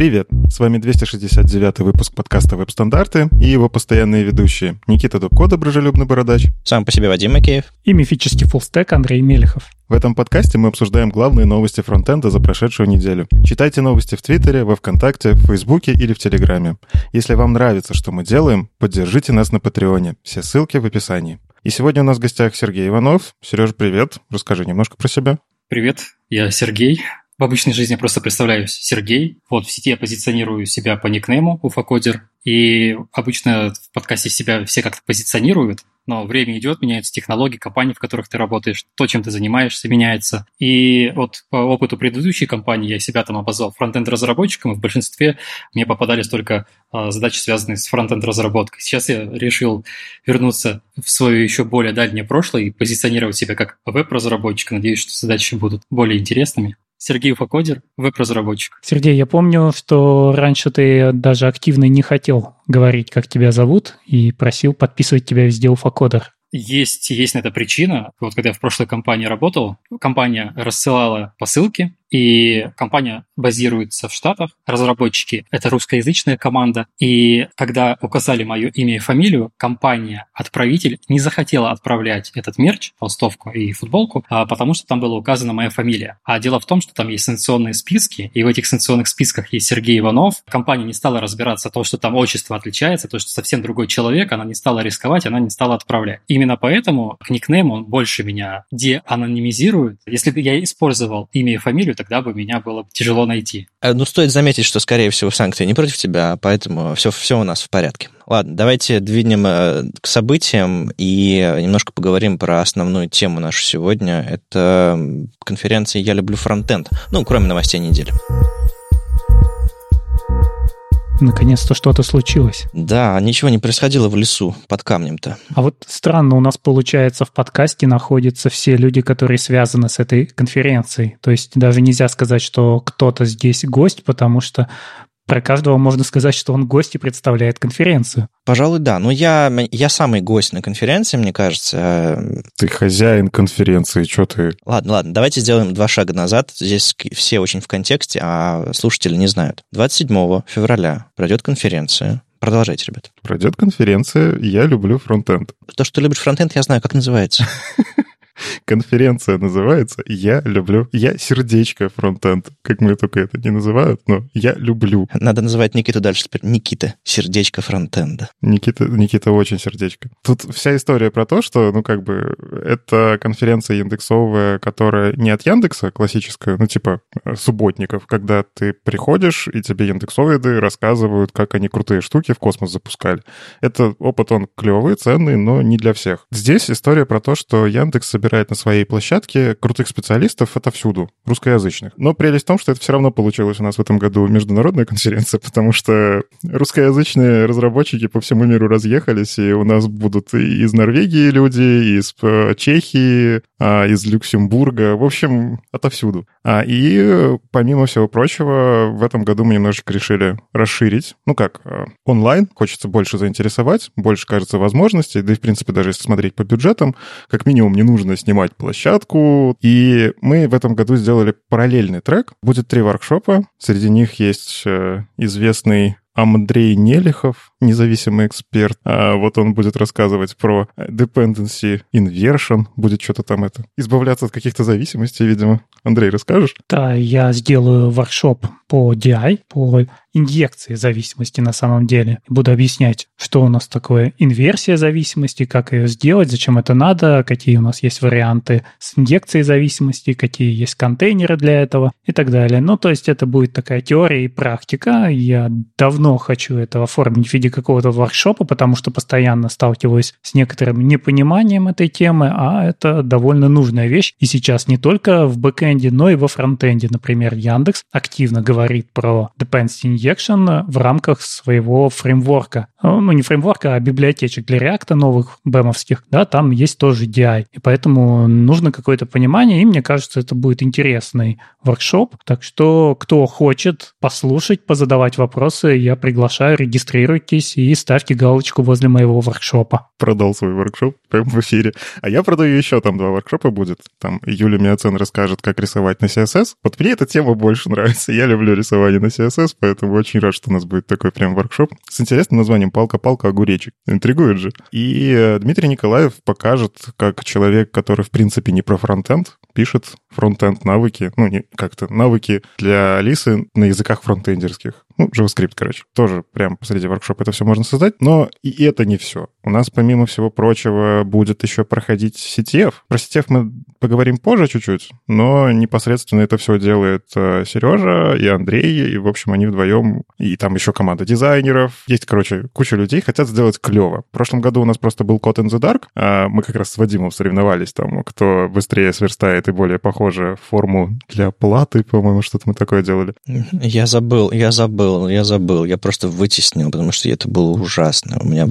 Привет! С вами 269 выпуск подкаста «Веб-стандарты» и его постоянные ведущие Никита Дубко, доброжелюбный бородач. Сам по себе Вадим Макеев. И мифический фуллстек Андрей Мелехов. В этом подкасте мы обсуждаем главные новости фронтенда за прошедшую неделю. Читайте новости в Твиттере, во Вконтакте, в Фейсбуке или в Телеграме. Если вам нравится, что мы делаем, поддержите нас на Патреоне. Все ссылки в описании. И сегодня у нас в гостях Сергей Иванов. Сереж, привет. Расскажи немножко про себя. Привет, я Сергей. В обычной жизни я просто представляюсь Сергей. Вот в сети я позиционирую себя по никнейму Уфакодер. И обычно в подкасте себя все как-то позиционируют, но время идет, меняются технологии, компании, в которых ты работаешь, то, чем ты занимаешься, меняется. И вот по опыту предыдущей компании я себя там обозвал фронтенд-разработчиком, и в большинстве мне попадались только а, задачи, связанные с фронтенд-разработкой. Сейчас я решил вернуться в свое еще более дальнее прошлое и позиционировать себя как веб-разработчик. Надеюсь, что задачи будут более интересными. Сергей Уфакодер, веб-разработчик. Сергей, я помню, что раньше ты даже активно не хотел говорить, как тебя зовут, и просил подписывать тебя везде Уфакодер. Есть, есть на это причина. Вот когда я в прошлой компании работал, компания рассылала посылки, и компания базируется в Штатах. Разработчики — это русскоязычная команда. И когда указали мое имя и фамилию, компания-отправитель не захотела отправлять этот мерч, толстовку и футболку, а потому что там была указана моя фамилия. А дело в том, что там есть санкционные списки, и в этих санкционных списках есть Сергей Иванов. Компания не стала разбираться то, что там отчество отличается, то, что совсем другой человек, она не стала рисковать, она не стала отправлять. Именно поэтому к никнейму он больше меня деанонимизирует. Если бы я использовал имя и фамилию, тогда бы меня было тяжело найти. Э, ну, стоит заметить, что, скорее всего, санкции не против тебя, поэтому все, все у нас в порядке. Ладно, давайте двинем э, к событиям и немножко поговорим про основную тему нашу сегодня. Это конференция «Я люблю фронтенд». Ну, кроме новостей недели. Наконец-то что-то случилось. Да, ничего не происходило в лесу под камнем-то. А вот странно, у нас получается в подкасте находятся все люди, которые связаны с этой конференцией. То есть даже нельзя сказать, что кто-то здесь гость, потому что про каждого можно сказать, что он гость и представляет конференцию. Пожалуй, да. Но я, я самый гость на конференции, мне кажется. Ты хозяин конференции, что ты... Ладно, ладно, давайте сделаем два шага назад. Здесь все очень в контексте, а слушатели не знают. 27 февраля пройдет конференция. Продолжайте, ребят. Пройдет конференция «Я люблю фронтенд». То, что любишь фронтенд, я знаю, как называется. конференция называется «Я люблю...» Я сердечко фронтенд, как мы только это не называют, но я люблю. Надо называть Никиту дальше теперь. Никита, сердечко фронтенда. Никита, Никита очень сердечко. Тут вся история про то, что, ну, как бы, это конференция индексовая, которая не от Яндекса классическая, ну, типа субботников, когда ты приходишь, и тебе яндексовиды рассказывают, как они крутые штуки в космос запускали. Это опыт, он клевый, ценный, но не для всех. Здесь история про то, что Яндекс собирает собирает на своей площадке крутых специалистов отовсюду, русскоязычных. Но прелесть в том, что это все равно получилось у нас в этом году международная конференция, потому что русскоязычные разработчики по всему миру разъехались, и у нас будут и из Норвегии люди, из э, Чехии, а, из Люксембурга, в общем, отовсюду. А, и помимо всего прочего, в этом году мы немножечко решили расширить, ну как, э, онлайн, хочется больше заинтересовать, больше, кажется, возможностей, да и, в принципе, даже если смотреть по бюджетам, как минимум не нужно снимать площадку. И мы в этом году сделали параллельный трек. Будет три воркшопа. Среди них есть э, известный Андрей Нелихов, независимый эксперт. А вот он будет рассказывать про dependency inversion, будет что-то там это. Избавляться от каких-то зависимостей, видимо. Андрей, расскажешь? Да, я сделаю воркшоп по DI, по инъекции зависимости на самом деле. Буду объяснять, что у нас такое инверсия зависимости, как ее сделать, зачем это надо, какие у нас есть варианты с инъекцией зависимости, какие есть контейнеры для этого и так далее. Ну, то есть это будет такая теория и практика. Я давно хочу это оформить в виде какого-то воркшопа, потому что постоянно сталкиваюсь с некоторым непониманием этой темы, а это довольно нужная вещь. И сейчас не только в бэкэнде, но и во фронтенде. Например, Яндекс активно говорит про dependency injection в рамках своего фреймворка. Ну, не фреймворка, а библиотечек для React новых бэмовских. Да, там есть тоже DI. И поэтому нужно какое-то понимание, и мне кажется, это будет интересный воркшоп. Так что, кто хочет послушать, позадавать вопросы, я приглашаю, регистрируйтесь и ставьте галочку возле моего воркшопа. Продал свой воркшоп прямо в эфире. А я продаю еще там два воркшопа будет. Там Юля Миоцен расскажет, как рисовать на CSS. Вот мне эта тема больше нравится. Я люблю рисование на CSS, поэтому очень рад, что у нас будет такой прям воркшоп с интересным названием «Палка-палка огуречек». Интригует же. И э, Дмитрий Николаев покажет, как человек, который, в принципе, не про фронтенд, пишет фронтенд навыки, ну, не как-то навыки для Алисы на языках фронтендерских. Ну, JavaScript, короче. Тоже прям посреди воркшопа это все можно создать. Но и это не все. У нас, помимо всего прочего, будет еще проходить CTF. Про CTF мы поговорим позже чуть-чуть, но непосредственно это все делает э, Сережа и Андрей, и, в общем, они вдвоем, и там еще команда дизайнеров. Есть, короче, куча людей хотят сделать клево. В прошлом году у нас просто был Code in the Dark, а мы как раз с Вадимом соревновались там, кто быстрее сверстает и более похоже форму для платы, по-моему, что-то мы такое делали. Я забыл, я забыл, я забыл. Я просто вытеснил, потому что это было ужасно. У меня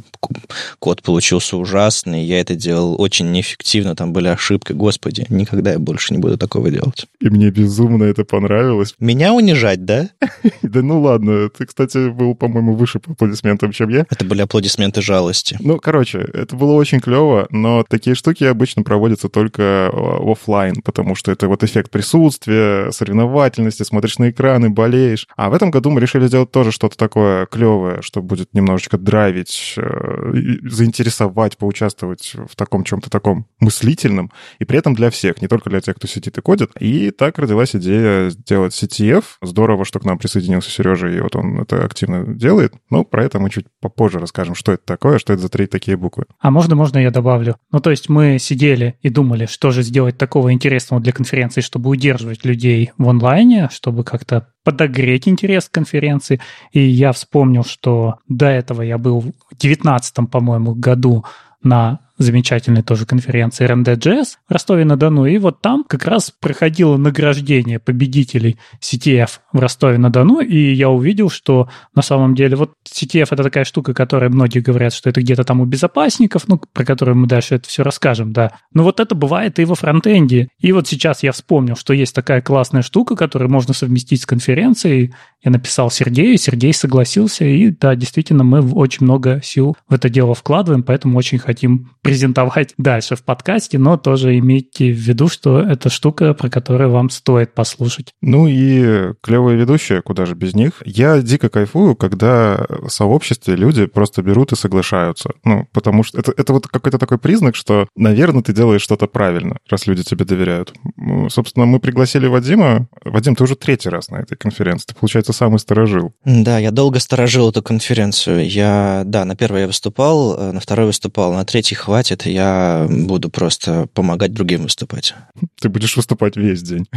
код получился ужасный, я это делал очень неэффективно, там были ошибки. Господи, никогда я больше не буду такого делать. И мне безумно это понравилось. Меня унижать, да? Да ну ладно, ты, кстати, был, по-моему, выше по аплодисментам, чем я. Это были аплодисменты жалости. Ну, короче, это было очень клево, но такие штуки обычно проводятся только в офлайн, потому что это вот эффект присутствия, соревновательности, смотришь на экраны, болеешь. А в этом году мы решили сделать тоже что-то такое клевое, что будет немножечко драйвить, э, заинтересовать, поучаствовать в таком чем-то таком мыслительном, и при этом для всех, не только для тех, кто сидит и кодит. И так родилась идея сделать CTF. Здорово, что к нам присоединился Сережа, и вот он это активно делает. Но про это мы чуть попозже расскажем, что это такое, что это за три такие буквы. А можно, можно я добавлю? Ну, то есть мы сидели и думали, что же сделать такого интересного для конференции, чтобы удерживать людей в онлайне, чтобы как-то подогреть интерес к конференции. И я вспомнил, что до этого я был в 2019, по-моему, году на замечательной тоже конференции RND.js в Ростове-на-Дону. И вот там как раз проходило награждение победителей CTF в Ростове-на-Дону, и я увидел, что на самом деле вот CTF — это такая штука, которая многие говорят, что это где-то там у безопасников, ну, про которую мы дальше это все расскажем, да. Но вот это бывает и во фронтенде. И вот сейчас я вспомнил, что есть такая классная штука, которую можно совместить с конференцией. Я написал Сергею, Сергей согласился, и да, действительно, мы очень много сил в это дело вкладываем, поэтому очень хотим презентовать дальше в подкасте, но тоже имейте в виду, что это штука, про которую вам стоит послушать. Ну и клевые ведущие, куда же без них. Я дико кайфую, когда в сообществе люди просто берут и соглашаются. Ну, потому что это, это вот какой-то такой признак, что, наверное, ты делаешь что-то правильно, раз люди тебе доверяют. Ну, собственно, мы пригласили Вадима. Вадим, ты уже третий раз на этой конференции. Ты, получается, самый сторожил. Да, я долго сторожил эту конференцию. Я, да, на первой я выступал, э, на второй выступал, на третьей хватит хватит, я буду просто помогать другим выступать. Ты будешь выступать весь день.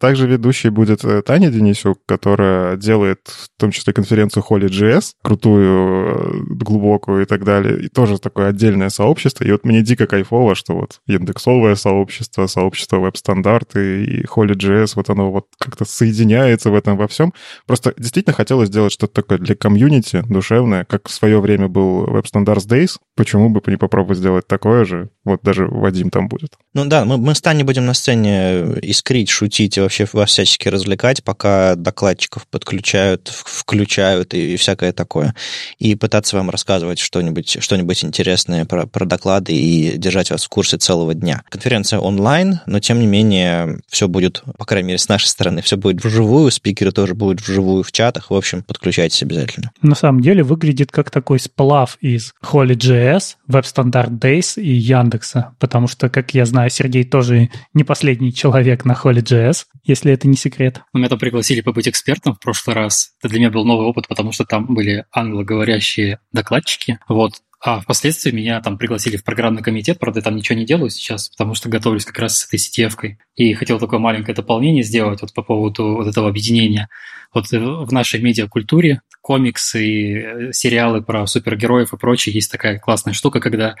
Также ведущей будет э, Таня Денисюк, которая делает в том числе конференцию Holy.js, крутую, э, глубокую и так далее. И тоже такое отдельное сообщество. И вот мне дико кайфово, что вот индексовое сообщество, сообщество веб-стандарты и Holy.js, вот оно вот как-то соединяется в этом во всем. Просто действительно хотелось сделать что-то такое для комьюнити, душевное, как в свое время был Web Standards Days. Почему бы не попробовать сделать такое же? Вот даже Вадим там будет. Ну да, мы, мы с Таней будем на сцене искрить, шутить и вообще вас всячески развлекать, пока докладчиков подключают, включают и, и всякое такое. И пытаться вам рассказывать что-нибудь что интересное про, про доклады и держать вас в курсе целого дня. Конференция онлайн, но тем не менее все будет, по крайней мере, с нашей стороны, все будет вживую, спикеры тоже будут вживую в чатах. В общем, подключайтесь обязательно. На самом деле выглядит как такой сплав из Holy.js, Standard Days и Яндекса, потому что, как я знаю, Сергей тоже не последний человек на Holy.js, если это не секрет. Меня там пригласили побыть экспертом в прошлый раз. Это для меня был новый опыт, потому что там были англоговорящие докладчики. Вот. А впоследствии меня там пригласили в программный комитет, правда, я там ничего не делаю сейчас, потому что готовлюсь как раз с этой CTF-кой. И хотел такое маленькое дополнение сделать вот по поводу вот этого объединения. Вот в нашей медиакультуре комиксы э, сериалы про супергероев и прочее есть такая классная штука, когда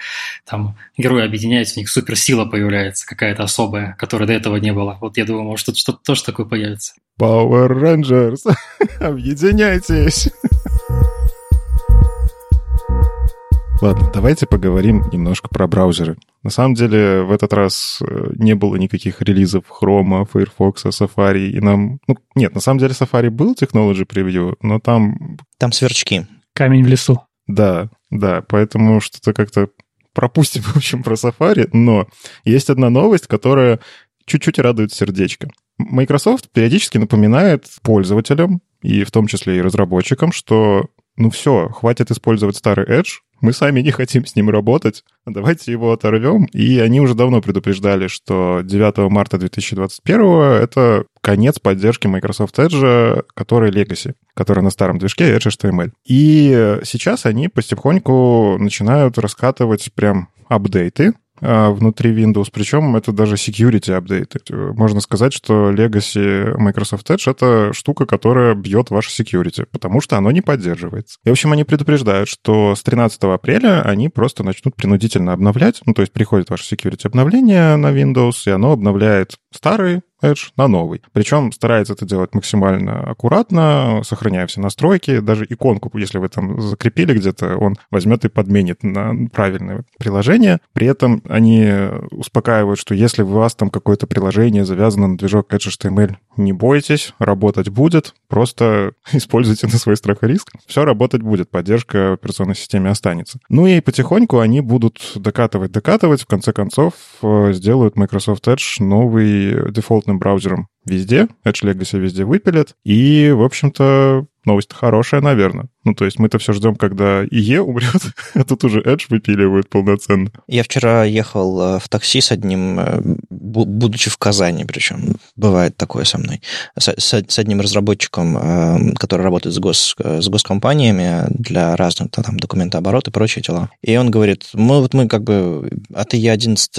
там герои объединяются, у них суперсила появляется какая-то особая, которой до этого не было. Вот я думаю, может, что-то тоже такое появится. Power Rangers, объединяйтесь! Ладно, давайте поговорим немножко про браузеры. На самом деле, в этот раз э, не было никаких релизов Chrome, Firefox, Safari, и нам... Ну, нет, на самом деле Safari был Technology Preview, но там... Там сверчки. Камень в лесу. Да, да, поэтому что-то как-то пропустим, в общем, про Safari, но есть одна новость, которая чуть-чуть радует сердечко. Microsoft периодически напоминает пользователям, и в том числе и разработчикам, что ну все, хватит использовать старый Edge, мы сами не хотим с ним работать, давайте его оторвем. И они уже давно предупреждали, что 9 марта 2021 это конец поддержки Microsoft Edge, который Legacy, который на старом движке Edge HTML. И сейчас они потихоньку начинают раскатывать прям апдейты внутри Windows, причем это даже security апдейт. Можно сказать, что Legacy Microsoft Edge — это штука, которая бьет ваше security, потому что оно не поддерживается. И, в общем, они предупреждают, что с 13 апреля они просто начнут принудительно обновлять, ну, то есть приходит ваше security обновление на Windows, и оно обновляет старый Edge на новый. Причем старается это делать максимально аккуратно, сохраняя все настройки. Даже иконку, если вы там закрепили где-то, он возьмет и подменит на правильное приложение. При этом они успокаивают, что если у вас там какое-то приложение завязано на движок Edge HTML, не бойтесь, работать будет, просто используйте на свой страх и риск. Все работать будет, поддержка операционной системе останется. Ну и потихоньку они будут докатывать, докатывать, в конце концов э, сделают Microsoft Edge новый дефолтным браузером везде, Edge Legacy везде выпилят, и, в общем-то, новость хорошая, наверное. Ну, то есть мы-то все ждем, когда ИЕ умрет, а тут уже Edge выпиливают полноценно. Я вчера ехал э, в такси с одним, э, будучи в Казани, причем бывает такое со мной, с, одним разработчиком, э, который работает с, гос, с госкомпаниями для разных там, документооборот и прочие дела. И он говорит, мы вот мы как бы от ИЕ 11,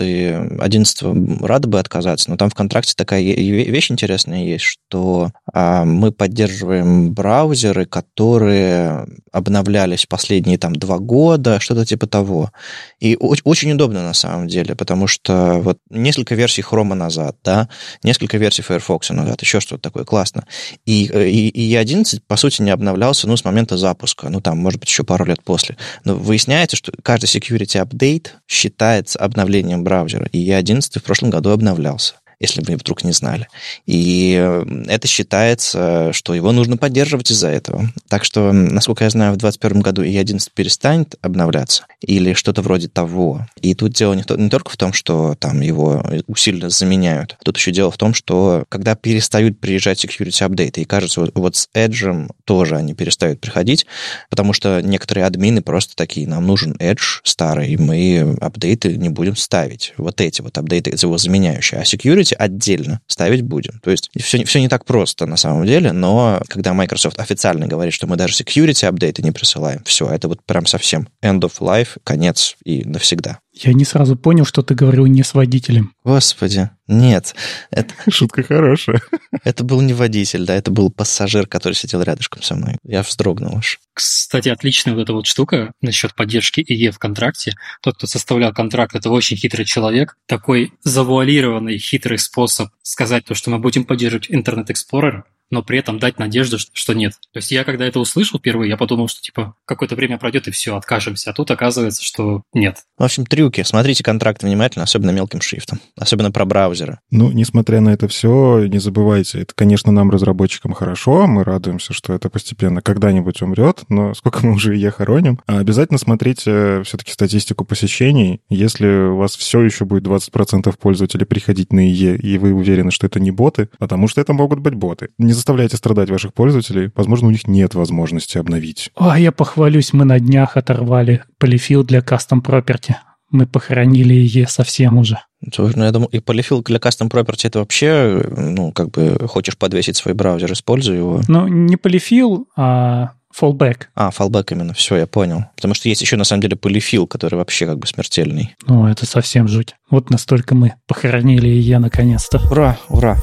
11 рады бы отказаться, но там в контракте такая вещь интересная есть, что мы поддерживаем браузеры, которые обновлялись последние там два года, что-то типа того. И очень удобно на самом деле, потому что вот несколько версий Chrome назад, да, несколько версий Firefox назад, еще что-то такое, классно. И, и, и E11, по сути, не обновлялся, ну, с момента запуска, ну, там, может быть, еще пару лет после. Но выясняется, что каждый security update считается обновлением браузера, и E11 в прошлом году обновлялся если вы вдруг не знали. И это считается, что его нужно поддерживать из-за этого. Так что, насколько я знаю, в 2021 году и 11 перестанет обновляться или что-то вроде того. И тут дело не, не только в том, что там его усиленно заменяют. Тут еще дело в том, что когда перестают приезжать security апдейты, и кажется, вот, вот с Edge тоже они перестают приходить, потому что некоторые админы просто такие, нам нужен Edge старый, мы апдейты не будем ставить. Вот эти вот апдейты, его заменяющие. А security отдельно ставить будем. То есть все, все не так просто на самом деле, но когда Microsoft официально говорит, что мы даже security апдейты не присылаем, все, это вот прям совсем end of life, конец и навсегда. Я не сразу понял, что ты говорил не с водителем. Господи, нет. Это... Шутка хорошая. Это был не водитель, да, это был пассажир, который сидел рядышком со мной. Я вздрогнул аж. Кстати, отличная вот эта вот штука насчет поддержки ИЕ в контракте. Тот, кто составлял контракт, это очень хитрый человек. Такой завуалированный хитрый способ сказать то, что мы будем поддерживать Internet Explorer, но при этом дать надежду, что нет. То есть я, когда это услышал впервые, я подумал, что типа какое-то время пройдет и все, откажемся. А тут оказывается, что нет. В общем, трюки. Смотрите контракт внимательно, особенно мелким шрифтом. Особенно про браузеры. Ну, несмотря на это все, не забывайте, это, конечно, нам, разработчикам, хорошо. Мы радуемся, что это постепенно когда-нибудь умрет, но сколько мы уже ее хороним. А обязательно смотрите все-таки статистику посещений. Если у вас все еще будет 20% пользователей приходить на ИЕ, и вы уверены, что это не боты, потому что это могут быть боты. Не заставляйте страдать ваших пользователей. Возможно, у них нет возможности обновить. О, я похвалюсь, мы на днях оторвали полифил для custom property. Мы похоронили ее совсем уже. Ну, я думаю, и полифил для custom property это вообще, ну, как бы хочешь подвесить свой браузер, используй его. Ну, не полифил, а fallback. А, fallback именно, все, я понял. Потому что есть еще, на самом деле, полифил, который вообще как бы смертельный. Ну, это совсем жуть. Вот настолько мы похоронили ее наконец-то. Ура, ура.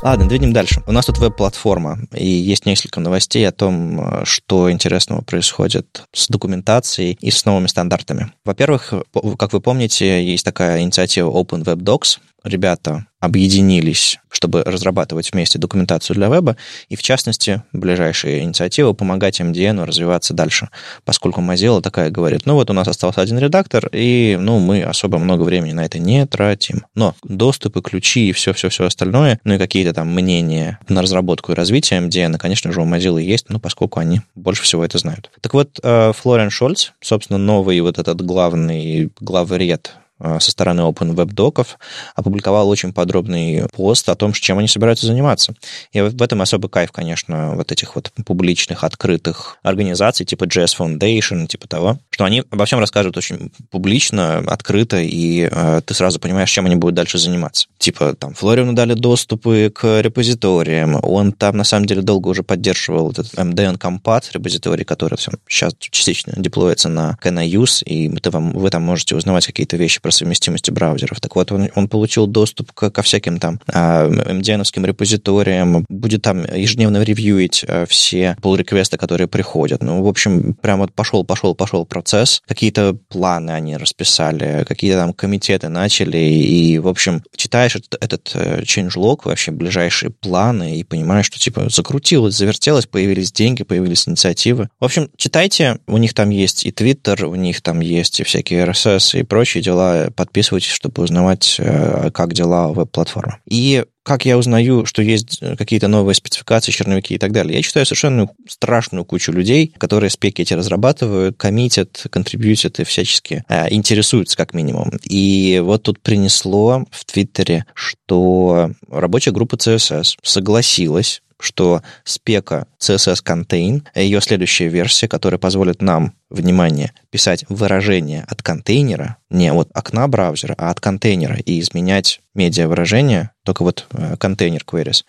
Ладно, двинем дальше. У нас тут веб-платформа, и есть несколько новостей о том, что интересного происходит с документацией и с новыми стандартами. Во-первых, как вы помните, есть такая инициатива Open Web Docs, ребята объединились, чтобы разрабатывать вместе документацию для веба, и в частности, ближайшая инициатива помогать MDN развиваться дальше, поскольку Mozilla такая говорит, ну вот у нас остался один редактор, и ну мы особо много времени на это не тратим. Но доступы, ключи и все-все-все остальное, ну и какие-то там мнения на разработку и развитие MDN, конечно же, у Mozilla есть, ну поскольку они больше всего это знают. Так вот, э, Флориан Шольц, собственно, новый вот этот главный главред со стороны Open Web доков опубликовал очень подробный пост о том, чем они собираются заниматься. И в этом особый кайф, конечно, вот этих вот публичных, открытых организаций, типа JS Foundation, типа того, что они обо всем рассказывают очень публично, открыто, и э, ты сразу понимаешь, чем они будут дальше заниматься. Типа, там, Флорину дали доступы к репозиториям, он там, на самом деле, долго уже поддерживал этот MDN Compat репозиторий, который все, сейчас частично деплоится на KNUse, и ты вам, вы там можете узнавать какие-то вещи про совместимость браузеров. Так вот, он, он получил доступ к, ко всяким там MDN-овским репозиториям, будет там ежедневно ревьюить э, все pull-реквесты, которые приходят. Ну, в общем, прям вот пошел, пошел, пошел процесс. Какие-то планы они расписали, какие-то там комитеты начали, и, в общем, читаешь этот, этот э, changelog, вообще ближайшие планы, и понимаешь, что, типа, закрутилось, завертелось, появились деньги, появились инициативы. В общем, читайте, у них там есть и Twitter, у них там есть и всякие RSS и прочие дела. Подписывайтесь, чтобы узнавать, э, как дела веб-платформы. И как я узнаю, что есть э, какие-то новые спецификации, черновики и так далее? Я читаю совершенно страшную кучу людей, которые спеки эти разрабатывают, коммитят, контрибьютят и всячески э, интересуются как минимум. И вот тут принесло в Твиттере, что рабочая группа CSS согласилась что спека CSS Contain, ее следующая версия, которая позволит нам, внимание, писать выражение от контейнера, не от окна браузера, а от контейнера, и изменять медиа выражение, только вот э, контейнер queries,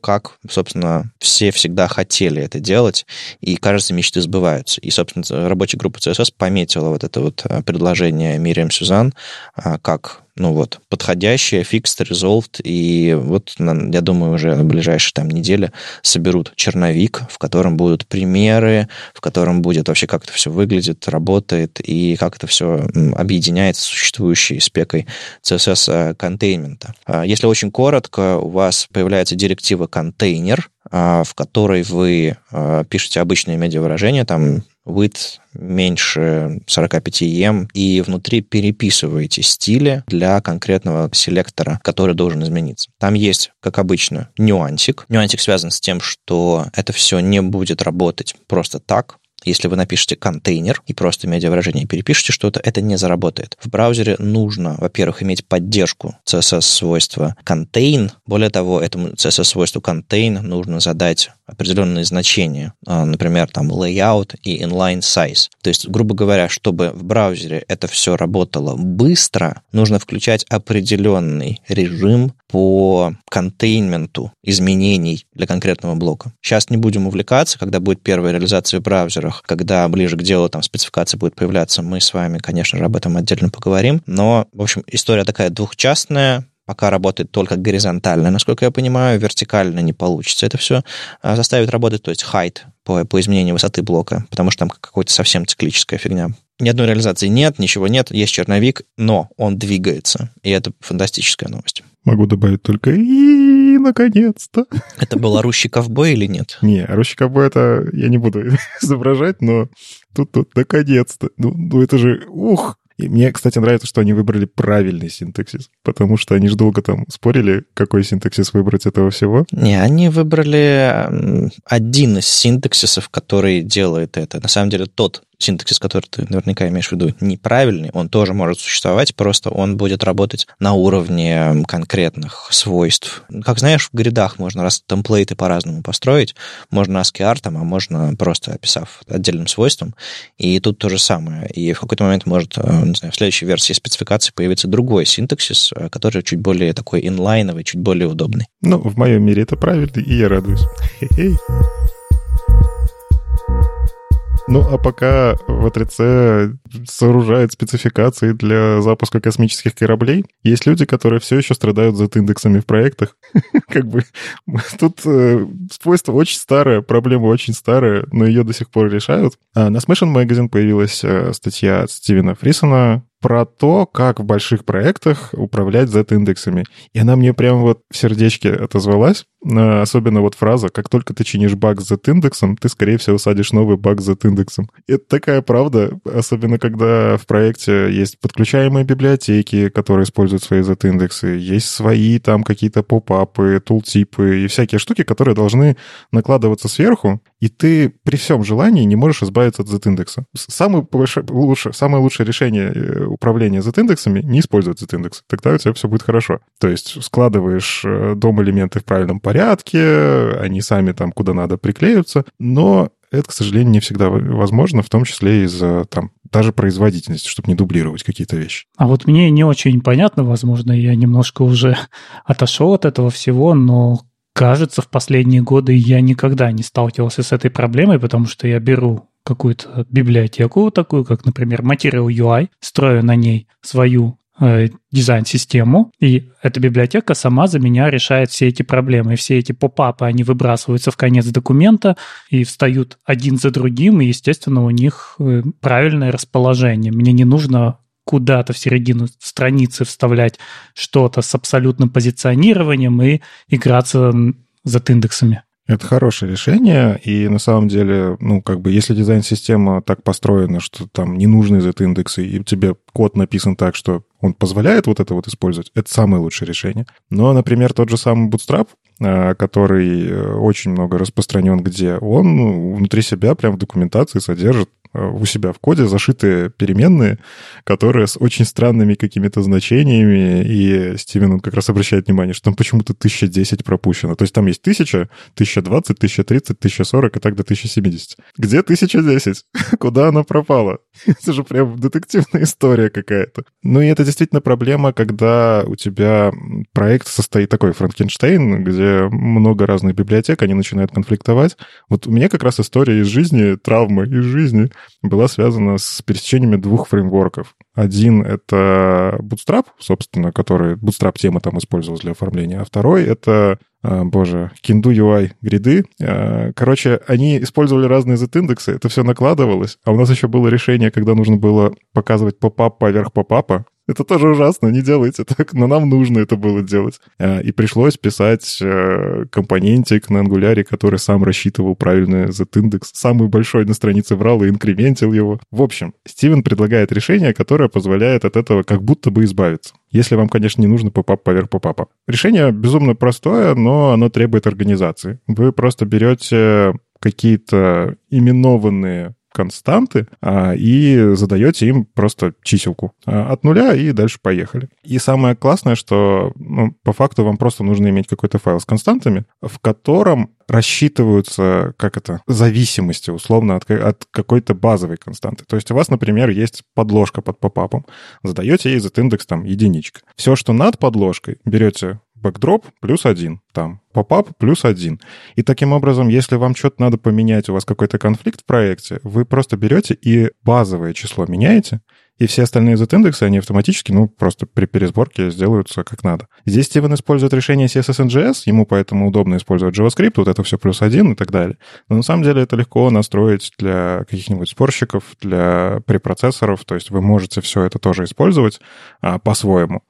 как, собственно, все всегда хотели это делать, и, кажется, мечты сбываются. И, собственно, рабочая группа CSS пометила вот это вот э, предложение Мириам Сюзан э, как ну вот, подходящее, fixed, resolved, и вот, я думаю, уже в ближайшие там недели соберут черновик, в котором будут примеры, в котором будет вообще, как это все выглядит, работает, и как это все объединяется с существующей спекой CSS контеймента. А если очень коротко, у вас появляется директива контейнер, в которой вы а, пишете обычные медиавыражения, там width меньше 45 em и внутри переписываете стили для конкретного селектора, который должен измениться. Там есть, как обычно, нюансик. Нюансик связан с тем, что это все не будет работать просто так, если вы напишете контейнер и просто медиавыражение перепишете что-то, это не заработает. В браузере нужно, во-первых, иметь поддержку CSS-свойства contain. Более того, этому CSS-свойству contain нужно задать определенные значения, а, например, там layout и inline size. То есть, грубо говоря, чтобы в браузере это все работало быстро, нужно включать определенный режим по контейнменту изменений для конкретного блока. Сейчас не будем увлекаться, когда будет первая реализация в браузерах, когда ближе к делу там спецификация будет появляться, мы с вами, конечно же, об этом отдельно поговорим. Но, в общем, история такая двухчастная, пока работает только горизонтально, насколько я понимаю, вертикально не получится. Это все а, заставит работать, то есть height по, по изменению высоты блока, потому что там какая-то совсем циклическая фигня. Ни одной реализации нет, ничего нет, есть черновик, но он двигается, и это фантастическая новость. Могу добавить только и наконец-то. Это был орущий ковбой или нет? Не, орущий ковбой это я не буду изображать, но тут тут наконец-то. Ну, ну это же, ух, и мне, кстати, нравится, что они выбрали правильный синтаксис, потому что они же долго там спорили, какой синтаксис выбрать этого всего. Не, они выбрали один из синтаксисов, который делает это. На самом деле тот синтаксис, который ты наверняка имеешь в виду, неправильный, он тоже может существовать, просто он будет работать на уровне конкретных свойств. Как знаешь, в гридах можно раз темплейты по-разному построить, можно ASCII, а можно просто описав отдельным свойством, и тут то же самое. И в какой-то момент может, э, не знаю, в следующей версии спецификации появиться другой синтаксис, э, который чуть более такой инлайновый, чуть более удобный. Ну, в моем мире это правильно, и я радуюсь. Ну, а пока в А3C сооружают спецификации для запуска космических кораблей, есть люди, которые все еще страдают Z-индексами в проектах. Как бы тут э, свойство очень старое, проблема очень старая, но ее до сих пор решают. А на Smashing Magazine появилась э, статья от Стивена Фрисона про то, как в больших проектах управлять Z-индексами. И она мне прямо вот в сердечке отозвалась. Э, особенно вот фраза «Как только ты чинишь баг с Z-индексом, ты, скорее всего, садишь новый баг с Z-индексом». Это такая правда, особенно когда в проекте есть подключаемые библиотеки, которые используют свои Z-индексы, есть свои там какие-то поп-апы, тултипы и всякие штуки, которые должны накладываться сверху, и ты при всем желании не можешь избавиться от Z-индекса. Самое, лучше, самое лучшее решение э, управления Z-индексами — не использовать Z-индекс. Тогда у тебя все будет хорошо. То есть складываешь э, дом элементы в правильном порядке, они сами там куда надо приклеются, но это, к сожалению, не всегда возможно, в том числе из-за там даже производительности, чтобы не дублировать какие-то вещи. А вот мне не очень понятно, возможно, я немножко уже отошел от этого всего, но кажется, в последние годы я никогда не сталкивался с этой проблемой, потому что я беру какую-то библиотеку такую, как, например, Material UI, строю на ней свою Э, дизайн-систему, и эта библиотека сама за меня решает все эти проблемы. Все эти поп-апы, они выбрасываются в конец документа и встают один за другим, и, естественно, у них э, правильное расположение. Мне не нужно куда-то в середину страницы вставлять что-то с абсолютным позиционированием и играться за индексами. Это хорошее решение, и на самом деле, ну, как бы, если дизайн-система так построена, что там не нужны Z-индексы, и тебе код написан так, что он позволяет вот это вот использовать, это самое лучшее решение. Но, например, тот же самый Bootstrap, э, который э, очень много распространен где, он ну, внутри себя прям в документации содержит у себя в коде зашитые переменные, которые с очень странными какими-то значениями, и Стивен как раз обращает внимание, что там почему-то 1010 пропущено. То есть там есть 1000, 1020, 1030, 1040 и так до 1070. Где 1010? Куда она пропала? Это же прям детективная история какая-то. Ну и это действительно проблема, когда у тебя проект состоит такой Франкенштейн, где много разных библиотек, они начинают конфликтовать. Вот у меня как раз история из жизни, травмы из жизни была связана с пересечениями двух фреймворков. Один — это Bootstrap, собственно, который Bootstrap тема там использовалась для оформления, а второй — это а, боже, Kindu UI гриды. А, короче, они использовали разные Z-индексы, это все накладывалось. А у нас еще было решение, когда нужно было показывать поп-ап поверх поп-апа. Это тоже ужасно, не делайте так, но нам нужно это было делать. А, и пришлось писать э, компонентик на Angular, который сам рассчитывал правильный Z-индекс, самый большой на странице врал и инкрементил его. В общем, Стивен предлагает решение, которое позволяет от этого как будто бы избавиться. Если вам, конечно, не нужно попап поверх попапа. Решение безумно простое, но оно требует организации. Вы просто берете какие-то именованные константы а, и задаете им просто чиселку а, от нуля и дальше поехали. И самое классное, что ну, по факту вам просто нужно иметь какой-то файл с константами, в котором рассчитываются, как это, зависимости, условно, от, от какой-то базовой константы. То есть у вас, например, есть подложка под попапом. Задаете ей этот индекс там единичка. Все, что над подложкой, берете бэкдроп плюс один, там, попап плюс один. И таким образом, если вам что-то надо поменять, у вас какой-то конфликт в проекте, вы просто берете и базовое число меняете, и все остальные Z-индексы, они автоматически, ну, просто при пересборке сделаются как надо. Здесь Стивен использует решение CSS-NGS, ему поэтому удобно использовать JavaScript, вот это все плюс один и так далее. Но на самом деле это легко настроить для каких-нибудь спорщиков, для препроцессоров, то есть вы можете все это тоже использовать а, по-своему.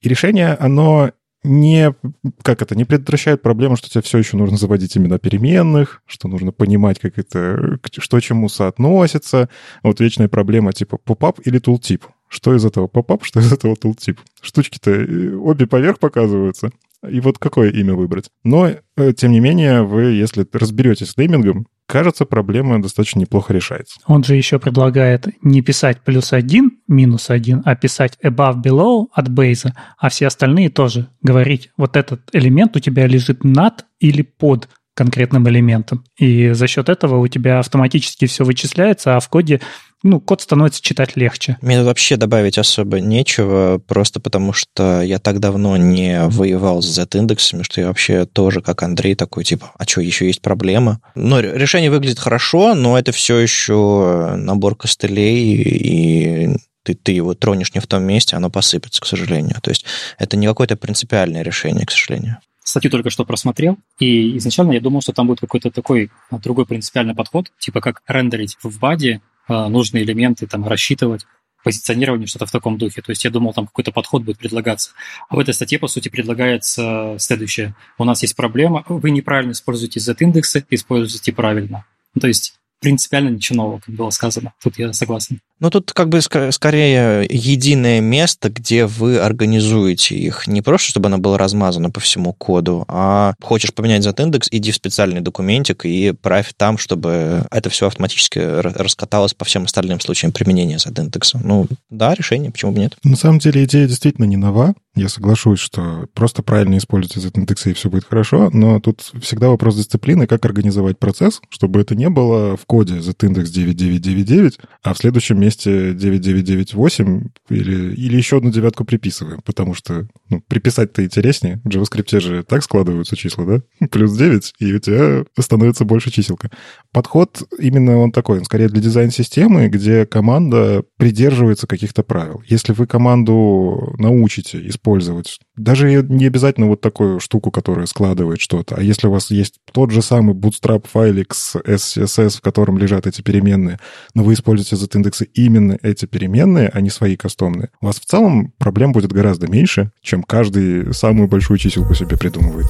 И решение, оно не, как это, не предотвращают проблему, что тебе все еще нужно заводить имена переменных, что нужно понимать, как это, что чему соотносится. Вот вечная проблема типа попап или tooltip. Что из этого попап, что из этого tooltip. Штучки-то э, обе поверх показываются. И вот какое имя выбрать. Но, э, тем не менее, вы, если разберетесь с неймингом, кажется, проблема достаточно неплохо решается. Он же еще предлагает не писать плюс один, минус один, а писать above, below от бейза, а все остальные тоже говорить, вот этот элемент у тебя лежит над или под конкретным элементом. И за счет этого у тебя автоматически все вычисляется, а в коде ну, код становится читать легче. Мне тут вообще добавить особо нечего, просто потому что я так давно не воевал с Z-индексами, что я вообще тоже, как Андрей, такой, типа, а что, еще есть проблема? Но решение выглядит хорошо, но это все еще набор костылей, и ты, ты его тронешь не в том месте, оно посыпется, к сожалению. То есть это не какое-то принципиальное решение, к сожалению статью только что просмотрел, и изначально я думал, что там будет какой-то такой а, другой принципиальный подход, типа как рендерить в баде а, нужные элементы, там, рассчитывать, позиционирование, что-то в таком духе. То есть я думал, там какой-то подход будет предлагаться. А в этой статье, по сути, предлагается следующее. У нас есть проблема, вы неправильно используете Z-индексы, используйте правильно. Ну, то есть принципиально ничего нового, как было сказано. Тут я согласен. Ну, тут как бы ск- скорее единое место, где вы организуете их. Не просто, чтобы оно было размазано по всему коду, а хочешь поменять Z-индекс, иди в специальный документик и правь там, чтобы это все автоматически раскаталось по всем остальным случаям применения Z-индекса. Ну, да, решение, почему бы нет. На самом деле идея действительно не нова. Я соглашусь, что просто правильно используйте Z-индексы, и все будет хорошо, но тут всегда вопрос дисциплины, как организовать процесс, чтобы это не было в коде Z-индекс 9999, а в следующем месте 9998 или, или еще одну девятку приписываем, потому что ну, приписать-то интереснее. В JavaScript же так складываются числа, да? Плюс 9, и у тебя становится больше чиселка. Подход именно он такой, он скорее для дизайн-системы, где команда придерживается каких-то правил. Если вы команду научите использовать, даже не обязательно вот такую штуку, которая складывает что-то, а если у вас есть тот же самый bootstrap файлик с SCSS, в котором лежат эти переменные, но вы используете z-индексы именно эти переменные, а не свои кастомные, у вас в целом проблем будет гораздо меньше, чем каждый самую большую чиселку себе придумывает.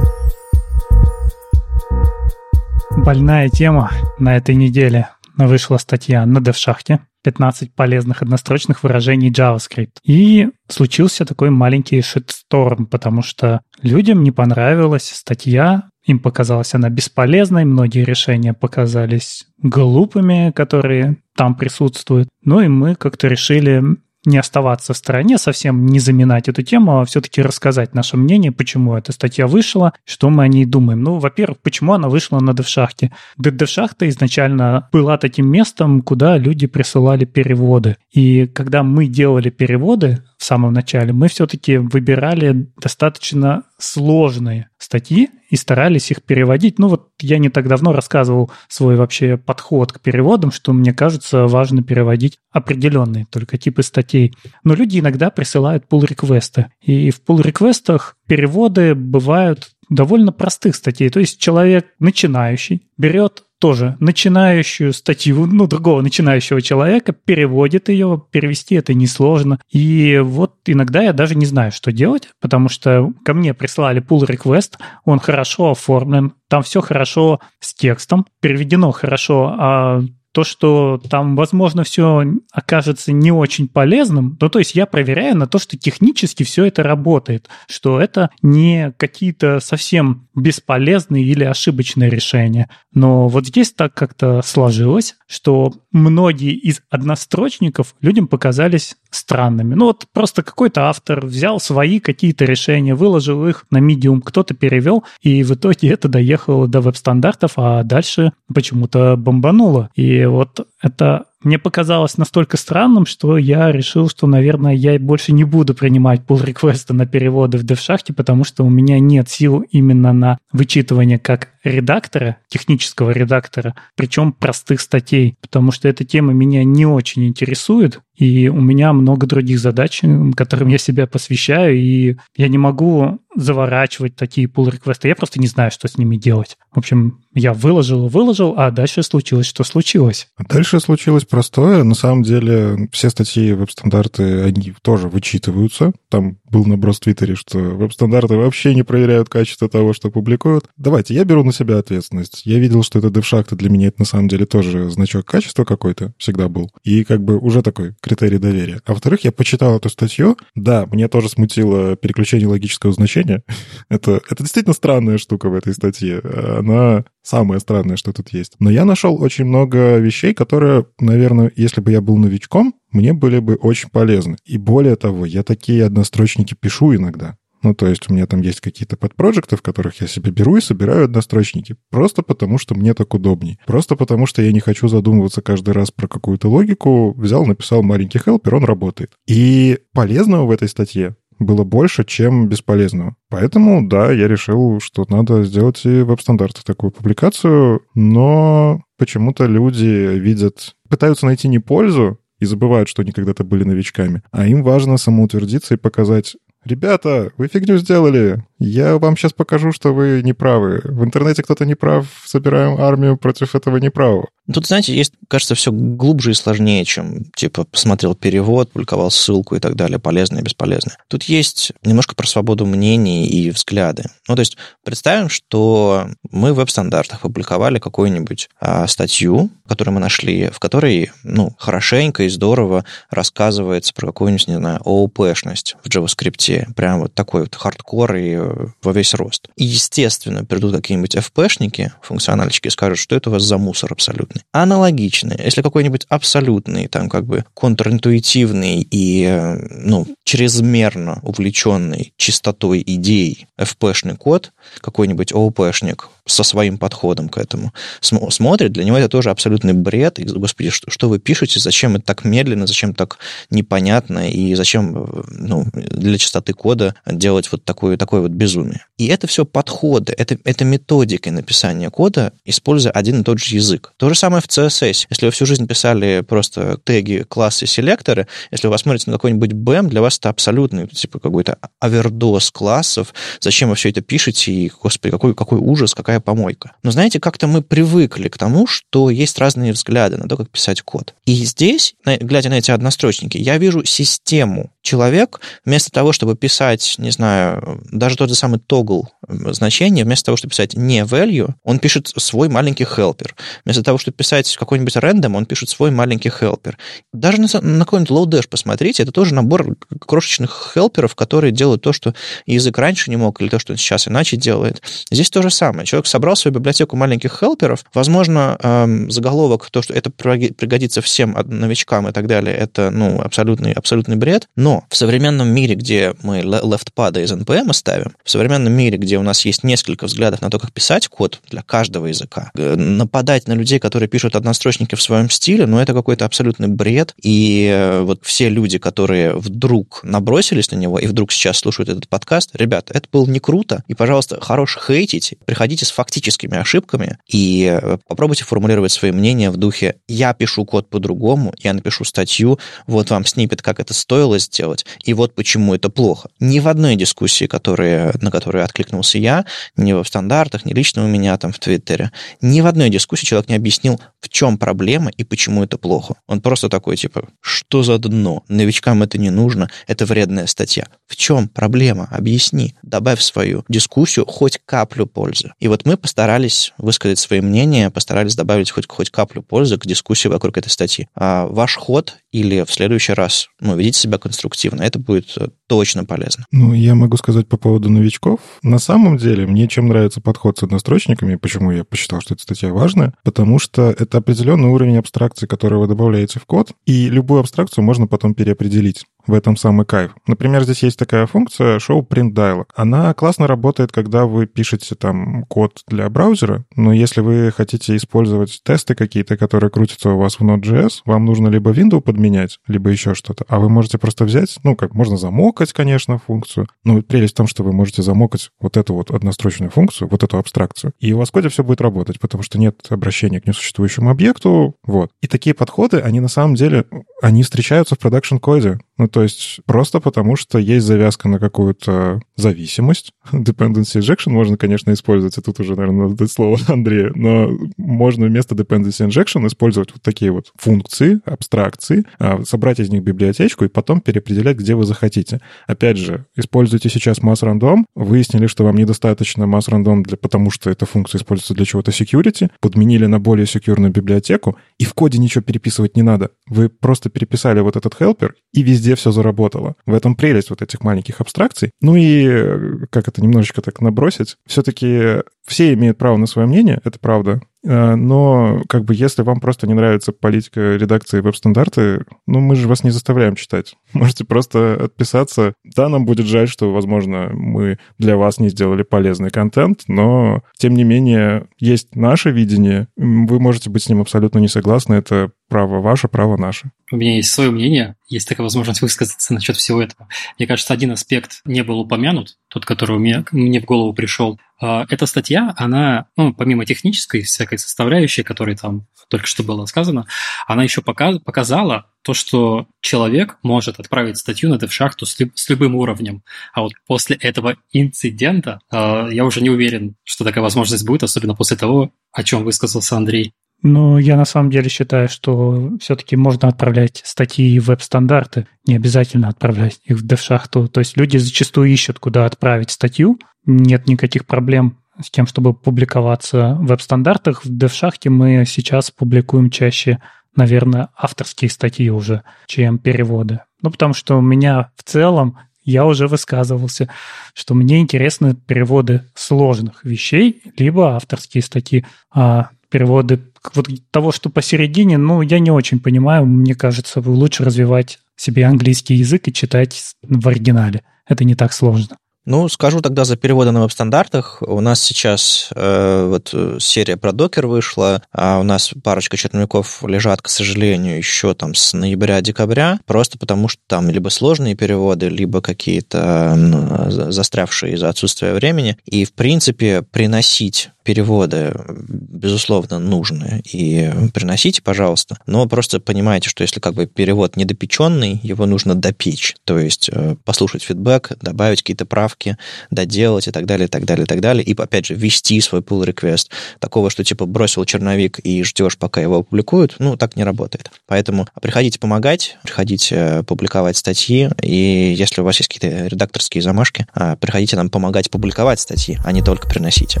Больная тема на этой неделе. Вышла статья на DevShaft 15 полезных однострочных выражений JavaScript. И случился такой маленький шитсторм, потому что людям не понравилась статья, им показалась она бесполезной, многие решения показались глупыми, которые там присутствуют. Ну и мы как-то решили не оставаться в стороне, совсем не заминать эту тему, а все-таки рассказать наше мнение, почему эта статья вышла, что мы о ней думаем. Ну, во-первых, почему она вышла на DevShaft? DevShaft изначально была таким местом, куда люди присылали переводы. И когда мы делали переводы, в самом начале, мы все-таки выбирали достаточно сложные статьи и старались их переводить. Ну вот я не так давно рассказывал свой вообще подход к переводам, что мне кажется важно переводить определенные только типы статей. Но люди иногда присылают pull-реквесты. И в pull-реквестах переводы бывают довольно простых статей. То есть человек начинающий берет тоже начинающую статью, ну, другого начинающего человека, переводит ее, перевести это несложно. И вот иногда я даже не знаю, что делать, потому что ко мне прислали pull request, он хорошо оформлен, там все хорошо с текстом, переведено хорошо, а то, что там, возможно, все окажется не очень полезным, ну, то есть я проверяю на то, что технически все это работает, что это не какие-то совсем бесполезные или ошибочные решения. Но вот здесь так как-то сложилось, что многие из однострочников людям показались странными. Ну вот просто какой-то автор взял свои какие-то решения, выложил их на Medium, кто-то перевел, и в итоге это доехало до веб-стандартов, а дальше почему-то бомбануло. И вот это мне показалось настолько странным, что я решил, что, наверное, я больше не буду принимать pull реквесты на переводы в DevShaft, потому что у меня нет сил именно на вычитывание как редактора, технического редактора, причем простых статей, потому что эта тема меня не очень интересует, и у меня много других задач, которым я себя посвящаю, и я не могу заворачивать такие pull реквесты Я просто не знаю, что с ними делать. В общем, я выложил, выложил, а дальше случилось, что случилось. Дальше случилось простое. На самом деле, все статьи веб-стандарты, они тоже вычитываются. Там был наброс в Твиттере, что веб-стандарты вообще не проверяют качество того, что публикуют. Давайте, я беру на себя ответственность. Я видел, что это DevShaft для меня это на самом деле тоже значок качества какой-то всегда был. И как бы уже такой критерий доверия. А во-вторых, я почитал эту статью. Да, мне тоже смутило переключение логического значения. это, это действительно странная штука в этой статье. Она самое странное, что тут есть. Но я нашел очень много вещей, которые, наверное, если бы я был новичком, мне были бы очень полезны. И более того, я такие однострочники пишу иногда. Ну, то есть у меня там есть какие-то подпроекты, в которых я себе беру и собираю однострочники. Просто потому, что мне так удобней. Просто потому, что я не хочу задумываться каждый раз про какую-то логику. Взял, написал маленький хелпер, он работает. И полезного в этой статье было больше, чем бесполезного. Поэтому, да, я решил, что надо сделать и веб-стандарты такую публикацию, но почему-то люди видят, пытаются найти не пользу, и забывают, что они когда-то были новичками. А им важно самоутвердиться и показать, ребята, вы фигню сделали, Я вам сейчас покажу, что вы неправы. В интернете кто-то неправ, собираем армию против этого неправого. Тут, знаете, есть, кажется, все глубже и сложнее, чем, типа, посмотрел перевод, публиковал ссылку и так далее, полезное и бесполезное. Тут есть немножко про свободу мнений и взгляды. Ну, то есть, представим, что мы в веб-стандартах публиковали какую-нибудь а, статью, которую мы нашли, в которой, ну, хорошенько и здорово рассказывается про какую-нибудь, не знаю, ООП-шность в JavaScript. Прям вот такой вот хардкор и во весь рост. И, естественно, придут какие-нибудь FP-шники, функциональщики, и скажут, что это у вас за мусор абсолютный. Аналогично, если какой-нибудь абсолютный, там, как бы, контринтуитивный и, э, ну, чрезмерно увлеченный чистотой идей FP-шный код, какой-нибудь ООП-шник со своим подходом к этому смотрит, для него это тоже абсолютный бред. И, господи, что, что вы пишете, зачем это так медленно, зачем так непонятно, и зачем ну, для чистоты кода делать вот такое, такое вот безумие. И это все подходы, это, это методика написания кода, используя один и тот же язык. То же самое в CSS. Если вы всю жизнь писали просто теги, классы, селекторы, если вы посмотрите на какой-нибудь BEM, для вас это абсолютный типа какой-то овердоз классов. Зачем вы все это пишете? И, господи, какой, какой ужас, какая помойка. Но знаете, как-то мы привыкли к тому, что есть разные взгляды на то, как писать код. И здесь, глядя на эти однострочники, я вижу систему. Человек вместо того, чтобы писать, не знаю, даже тот же самый toggle значение, вместо того, чтобы писать не value, он пишет свой маленький helper. Вместо того, чтобы писать какой-нибудь random, он пишет свой маленький helper. Даже на, на какой-нибудь low-dash посмотрите, это тоже набор крошечных хелперов, которые делают то, что язык раньше не мог, или то, что он сейчас иначе делает. Здесь то же самое. Человек собрал свою библиотеку маленьких хелперов. Возможно, эм, заголовок, то, что это пригодится всем новичкам и так далее, это ну, абсолютный, абсолютный бред. Но в современном мире, где мы leftpad из NPM ставим, в современном мире, где у нас есть несколько взглядов на то, как писать код для каждого языка, э, нападать на людей, которые пишут однострочники в своем стиле, ну, это какой-то абсолютный бред. И э, вот все люди, которые вдруг набросились на него и вдруг сейчас слушают этот подкаст, ребята, это было не круто. И, пожалуйста, хорош хейтить, приходите с фактическими ошибками и э, попробуйте формулировать свои мнения в духе «я пишу код по-другому, я напишу статью, вот вам снипет, как это стоило сделать, и вот почему это плохо». Ни в одной дискуссии, которые, на которую откликнулся я, ни в стандартах, ни лично у меня там в Твиттере, ни в одной дискуссии человек не объяснил, в чем проблема и почему это плохо. Он просто такой, типа, что за дно? Новичкам это не нужно, это вредная статья. В чем проблема? Объясни. Добавь в свою дискуссию хоть каплю пользы. И вот мы постарались высказать свои мнения, постарались добавить хоть, хоть каплю пользы к дискуссии вокруг этой статьи. А ваш ход или в следующий раз, ну, ведите себя конструктивно, это будет э, точно полезно. Ну, я могу сказать по поводу новичков. На самом деле, мне чем нравится подход с однострочниками, почему я посчитал, что эта статья важная, потому что это определенный уровень абстракции, который вы добавляете в код, и любую абстракцию можно потом переопределить. В этом самый кайф. Например, здесь есть такая функция show print dialog. Она классно работает, когда вы пишете там код для браузера, но если вы хотите использовать тесты какие-то, которые крутятся у вас в Node.js, вам нужно либо window подменять, либо еще что-то. А вы можете просто взять, ну, как можно замокать, конечно, функцию. Но прелесть в том, что вы можете замокать вот эту вот однострочную функцию, вот эту абстракцию, и у вас в коде все будет работать, потому что нет обращения к несуществующему объекту, вот. И такие подходы, они на самом деле, они встречаются в продакшн-коде. Ну, то есть просто потому, что есть завязка на какую-то зависимость. Dependency injection можно, конечно, использовать, и тут уже, наверное, надо дать слово Андрею, но можно вместо dependency injection использовать вот такие вот функции, абстракции, а, собрать из них библиотечку и потом переопределять, где вы захотите. Опять же, используйте сейчас mass random, выяснили, что вам недостаточно mass random, для, потому что эта функция используется для чего-то security, подменили на более секьюрную библиотеку, и в коде ничего переписывать не надо. Вы просто переписали вот этот helper, и везде везде все заработало. В этом прелесть вот этих маленьких абстракций. Ну и, э, как это немножечко так набросить, все-таки все имеют право на свое мнение, это правда. Э, но как бы если вам просто не нравится политика редакции веб-стандарты, ну мы же вас не заставляем читать. Можете просто отписаться. Да, нам будет жаль, что, возможно, мы для вас не сделали полезный контент, но тем не менее есть наше видение. Вы можете быть с ним абсолютно не согласны. Это право ваше, право наше. У меня есть свое мнение, есть такая возможность высказаться насчет всего этого. Мне кажется, один аспект не был упомянут, тот, который мне, мне в голову пришел. Э, эта статья, она, ну, помимо технической всякой составляющей, которой там только что было сказано, она еще показала то, что человек может отправить статью на дев-шахту с, любым уровнем. А вот после этого инцидента э, я уже не уверен, что такая возможность будет, особенно после того, о чем высказался Андрей. Ну, я на самом деле считаю, что все-таки можно отправлять статьи в веб-стандарты, не обязательно отправлять их в дев-шахту. То есть люди зачастую ищут, куда отправить статью, нет никаких проблем с тем, чтобы публиковаться в веб-стандартах. В DevShaft мы сейчас публикуем чаще, наверное, авторские статьи уже, чем переводы. Ну, потому что у меня в целом я уже высказывался, что мне интересны переводы сложных вещей, либо авторские статьи. А переводы вот того, что посередине, ну, я не очень понимаю. Мне кажется, лучше развивать себе английский язык и читать в оригинале. Это не так сложно. Ну, скажу тогда за переводы на веб-стандартах. У нас сейчас э, вот э, серия про докер вышла, а у нас парочка черновиков лежат, к сожалению, еще там с ноября-декабря, просто потому что там либо сложные переводы, либо какие-то э, застрявшие из-за отсутствия времени. И, в принципе, приносить переводы, безусловно, нужны, и приносите, пожалуйста. Но просто понимаете, что если как бы перевод недопеченный, его нужно допечь, то есть э, послушать фидбэк, добавить какие-то правки, доделать и так далее, и так далее, и так далее, и, опять же, ввести свой pull request. Такого, что типа бросил черновик и ждешь, пока его опубликуют, ну, так не работает. Поэтому приходите помогать, приходите э, публиковать статьи, и если у вас есть какие-то редакторские замашки, а, приходите нам помогать публиковать статьи, а не только приносите.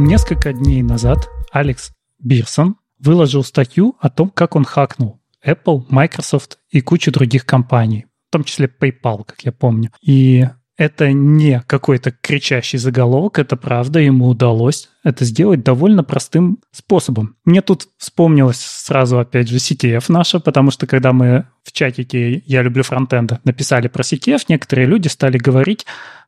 Несколько дней назад Алекс Бирсон выложил статью о том, как он хакнул Apple, Microsoft и кучу других компаний, в том числе PayPal, как я помню. И это не какой-то кричащий заголовок, это правда, ему удалось это сделать довольно простым способом. Мне тут вспомнилось сразу, опять же, CTF наша, потому что когда мы в чатике «Я люблю фронтенда» написали про CTF, некоторые люди стали говорить,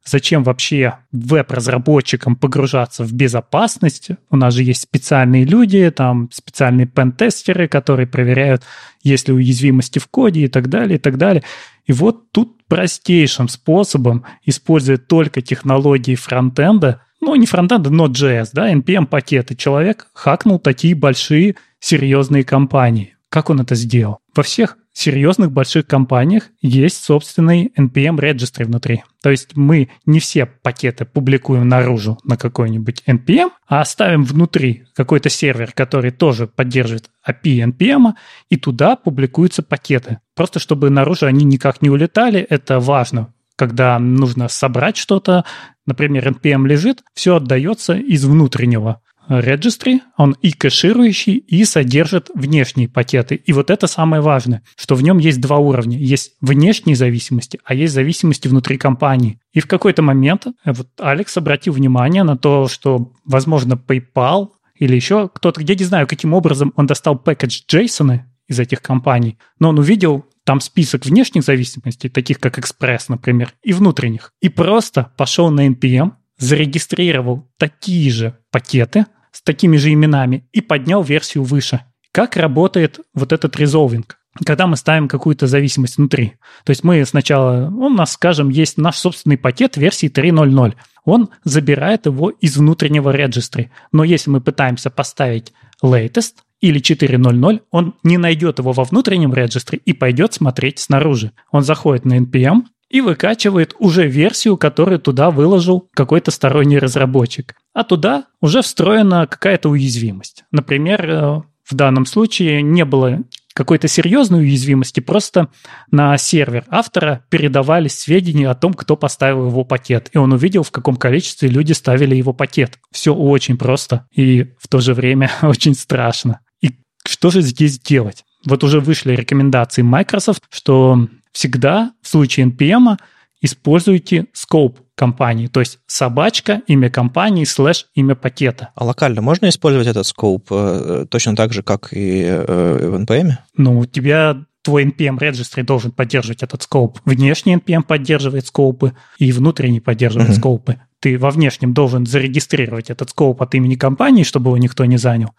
зачем вообще веб-разработчикам погружаться в безопасность. У нас же есть специальные люди, там специальные пентестеры, которые проверяют, есть ли уязвимости в коде и так далее, и так далее. И вот тут простейшим способом, используя только технологии фронтенда, ну, не фронтенда, но JS, да, NPM-пакеты, человек хакнул такие большие серьезные компании. Как он это сделал? Во всех серьезных больших компаниях есть собственный NPM registry внутри. То есть мы не все пакеты публикуем наружу на какой-нибудь NPM, а оставим внутри какой-то сервер, который тоже поддерживает API NPM, и туда публикуются пакеты. Просто чтобы наружу они никак не улетали, это важно. Когда нужно собрать что-то, например, NPM лежит, все отдается из внутреннего registry, он и кэширующий, и содержит внешние пакеты. И вот это самое важное, что в нем есть два уровня. Есть внешние зависимости, а есть зависимости внутри компании. И в какой-то момент э, вот Алекс обратил внимание на то, что, возможно, PayPal или еще кто-то, я не знаю, каким образом он достал пакет JSON из этих компаний, но он увидел там список внешних зависимостей, таких как Express, например, и внутренних. И просто пошел на NPM, зарегистрировал такие же пакеты, с такими же именами и поднял версию выше. Как работает вот этот резолвинг? когда мы ставим какую-то зависимость внутри. То есть мы сначала, у нас, скажем, есть наш собственный пакет версии 3.0.0. Он забирает его из внутреннего регистры. Но если мы пытаемся поставить latest или 4.0.0, он не найдет его во внутреннем регистре и пойдет смотреть снаружи. Он заходит на NPM, и выкачивает уже версию, которую туда выложил какой-то сторонний разработчик. А туда уже встроена какая-то уязвимость. Например, э, в данном случае не было какой-то серьезной уязвимости, просто на сервер автора передавались сведения о том, кто поставил его пакет, и он увидел, в каком количестве люди ставили его пакет. Все очень просто и в то же время очень страшно. И что же здесь делать? Вот уже вышли рекомендации Microsoft, что всегда в случае NPM используйте scope компании, то есть собачка, имя компании, слэш, имя пакета. А локально можно использовать этот scope э, точно так же, как и э, в NPM? Ну, у тебя твой NPM registry должен поддерживать этот скоп. Внешний NPM поддерживает скопы, и внутренний поддерживает uh-huh. скопы. ты во внешнем должен зарегистрировать этот скоп от имени компании, чтобы его никто не занял,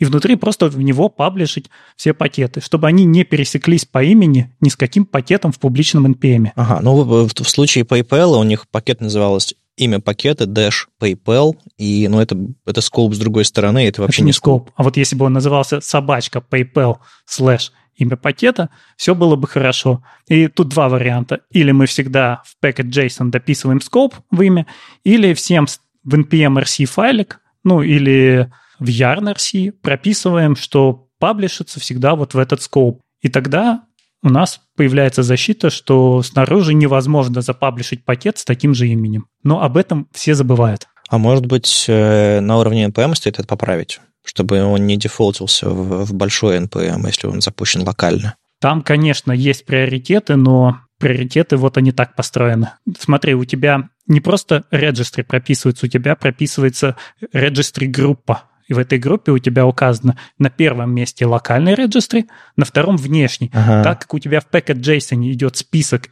и внутри просто в него паблишить все пакеты, чтобы они не пересеклись по имени ни с каким пакетом в публичном NPM. Ага, ну в, в случае PayPal у них пакет назывался имя пакета dash PayPal, и ну, это, это скоп с другой стороны, это вообще это не скоп. А вот если бы он назывался собачка PayPal слэш имя пакета, все было бы хорошо. И тут два варианта. Или мы всегда в packet.json дописываем скоп в имя, или всем в npm-rc файлик, ну или в yarn.rc прописываем, что паблишится всегда вот в этот скоп. И тогда у нас появляется защита, что снаружи невозможно запаблишить пакет с таким же именем. Но об этом все забывают. А может быть, э, на уровне NPM стоит это поправить? чтобы он не дефолтился в, в большой NPM, если он запущен локально. Там, конечно, есть приоритеты, но приоритеты вот они так построены. Смотри, у тебя не просто registry прописывается, у тебя прописывается registry группа. И в этой группе у тебя указано на первом месте локальный registry, на втором внешний. Ага. Так как у тебя в packet.json идет список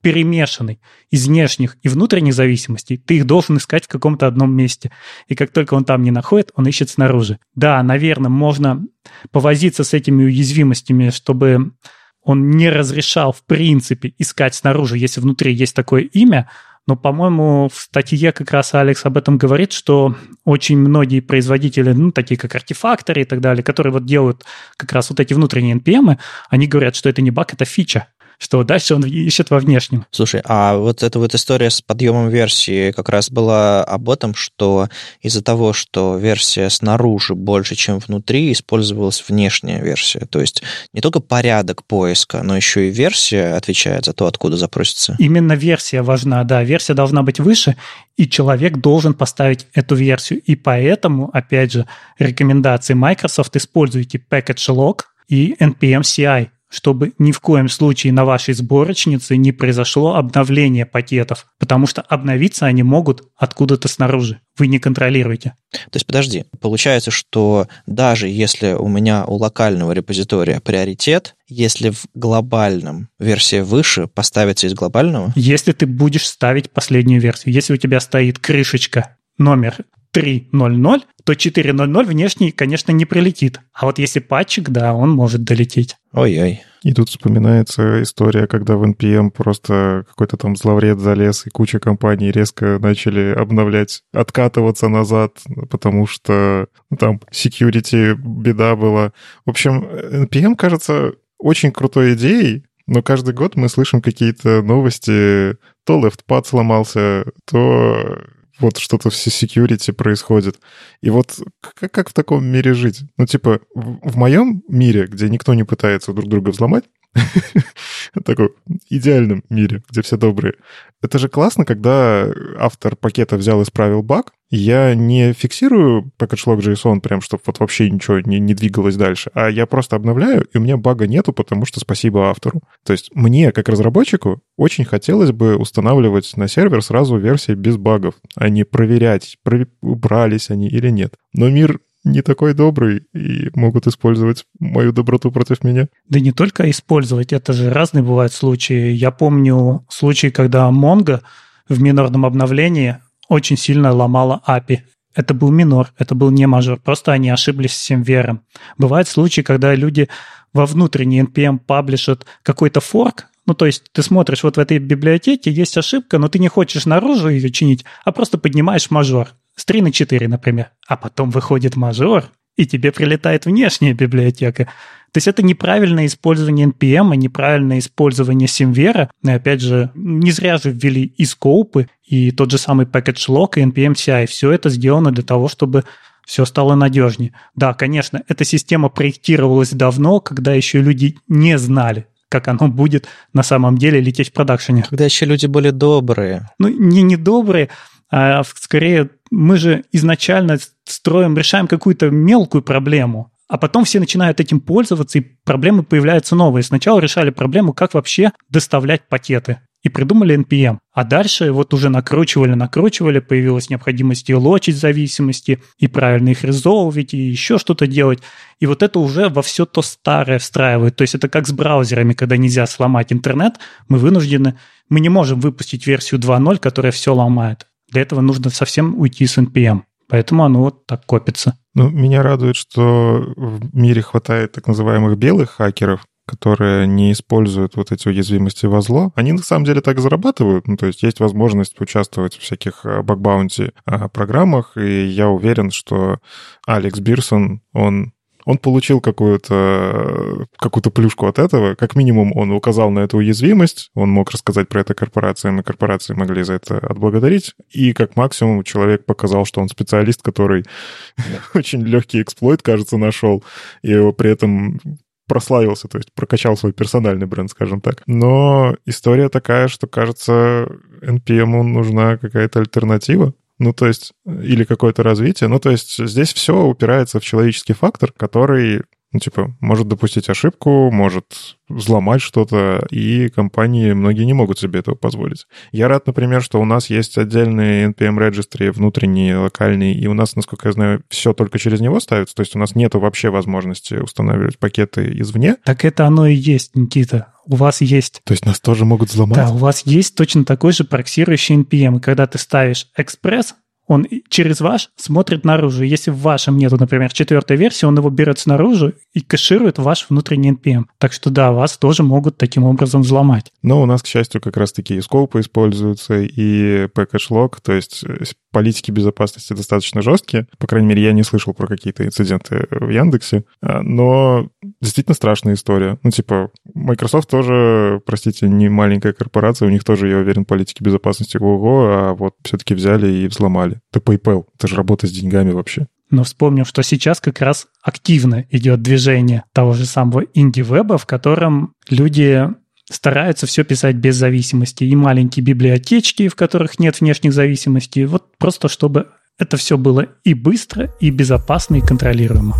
перемешанный из внешних и внутренних зависимостей, ты их должен искать в каком-то одном месте. И как только он там не находит, он ищет снаружи. Да, наверное, можно повозиться с этими уязвимостями, чтобы он не разрешал, в принципе, искать снаружи, если внутри есть такое имя, но, по-моему, в статье как раз Алекс об этом говорит, что очень многие производители, ну, такие как артефакторы и так далее, которые вот делают как раз вот эти внутренние NPM, они говорят, что это не баг, это фича что дальше он ищет во внешнем. Слушай, а вот эта вот история с подъемом версии как раз была об этом, что из-за того, что версия снаружи больше, чем внутри, использовалась внешняя версия. То есть не только порядок поиска, но еще и версия отвечает за то, откуда запросится. Именно версия важна, да. Версия должна быть выше, и человек должен поставить эту версию. И поэтому, опять же, рекомендации Microsoft используйте package log и npm CI чтобы ни в коем случае на вашей сборочнице не произошло обновление пакетов, потому что обновиться они могут откуда-то снаружи. Вы не контролируете. То есть, подожди, получается, что даже если у меня у локального репозитория приоритет, если в глобальном версия выше, поставится из глобального? Если ты будешь ставить последнюю версию. Если у тебя стоит крышечка номер 3.0.0, то 4.0.0 внешний, конечно, не прилетит. А вот если патчик, да, он может долететь. Ой-ой. И тут вспоминается история, когда в NPM просто какой-то там зловред залез, и куча компаний резко начали обновлять, откатываться назад, потому что ну, там security беда была. В общем, NPM кажется очень крутой идеей, но каждый год мы слышим какие-то новости, то LeftPad сломался, то вот что-то в security происходит. И вот как, как в таком мире жить? Ну, типа, в, в моем мире, где никто не пытается друг друга взломать, таком идеальном мире, где все добрые. Это же классно, когда автор пакета взял и исправил баг. Я не фиксирую package.log.json прям, чтобы вот вообще ничего не, не двигалось дальше, а я просто обновляю, и у меня бага нету, потому что спасибо автору. То есть мне, как разработчику, очень хотелось бы устанавливать на сервер сразу версии без багов, а не проверять, убрались они или нет. Но мир не такой добрый и могут использовать мою доброту против меня. Да не только использовать, это же разные бывают случаи. Я помню случай, когда Mongo в минорном обновлении очень сильно ломала API. Это был минор, это был не мажор, просто они ошиблись с вером. Бывают случаи, когда люди во внутренний NPM паблишат какой-то форк, ну, то есть ты смотришь, вот в этой библиотеке есть ошибка, но ты не хочешь наружу ее чинить, а просто поднимаешь мажор с 3 на 4, например. А потом выходит мажор, и тебе прилетает внешняя библиотека. То есть это неправильное использование NPM, неправильное использование Симвера. И опять же, не зря же ввели и скоупы, и тот же самый package lock, и NPM CI. Все это сделано для того, чтобы все стало надежнее. Да, конечно, эта система проектировалась давно, когда еще люди не знали, как оно будет на самом деле лететь в продакшене. Когда еще люди были добрые. Ну, не недобрые, а скорее мы же изначально строим, решаем какую-то мелкую проблему, а потом все начинают этим пользоваться, и проблемы появляются новые. Сначала решали проблему, как вообще доставлять пакеты. И придумали NPM. А дальше вот уже накручивали, накручивали, появилась необходимость и лочить зависимости, и правильно их резолвить, и еще что-то делать. И вот это уже во все то старое встраивает. То есть это как с браузерами, когда нельзя сломать интернет, мы вынуждены, мы не можем выпустить версию 2.0, которая все ломает. для этого нужно совсем уйти с NPM. Поэтому оно вот так копится. Ну, меня радует, что в мире хватает так называемых белых хакеров, которые не используют вот эти уязвимости во зло, они на самом деле так зарабатывают. Ну, то есть есть возможность участвовать в всяких баг-баунти программах, и я уверен, что Алекс Бирсон, он он получил какую-то какую плюшку от этого. Как минимум, он указал на эту уязвимость, он мог рассказать про это корпорациям, и корпорации могли за это отблагодарить. И как максимум человек показал, что он специалист, который очень легкий эксплойт, кажется, нашел, и его при этом прославился, то есть прокачал свой персональный бренд, скажем так. Но история такая, что, кажется, NPM нужна какая-то альтернатива. Ну, то есть, или какое-то развитие. Ну, то есть, здесь все упирается в человеческий фактор, который ну, типа, может допустить ошибку, может взломать что-то, и компании многие не могут себе этого позволить. Я рад, например, что у нас есть отдельный NPM registry внутренний, локальный, и у нас, насколько я знаю, все только через него ставится, то есть у нас нет вообще возможности устанавливать пакеты извне. Так это оно и есть, Никита у вас есть... То есть нас тоже могут взломать? Да, у вас есть точно такой же проксирующий NPM. И когда ты ставишь экспресс, он через ваш смотрит наружу. Если в вашем нету, например, четвертой версии, он его берет снаружи и кэширует ваш внутренний NPM. Так что да, вас тоже могут таким образом взломать. Но у нас, к счастью, как раз таки и скопы используются, и package то есть э, политики безопасности достаточно жесткие. По крайней мере, я не слышал про какие-то инциденты в Яндексе. А, но действительно страшная история. Ну, типа, Microsoft тоже, простите, не маленькая корпорация, у них тоже, я уверен, политики безопасности ого, а вот все-таки взяли и взломали. Это PayPal, это же работа с деньгами вообще. Но вспомним, что сейчас как раз активно идет движение того же самого инди-веба, в котором люди стараются все писать без зависимости. И маленькие библиотечки, в которых нет внешних зависимостей. Вот просто чтобы это все было и быстро, и безопасно, и контролируемо.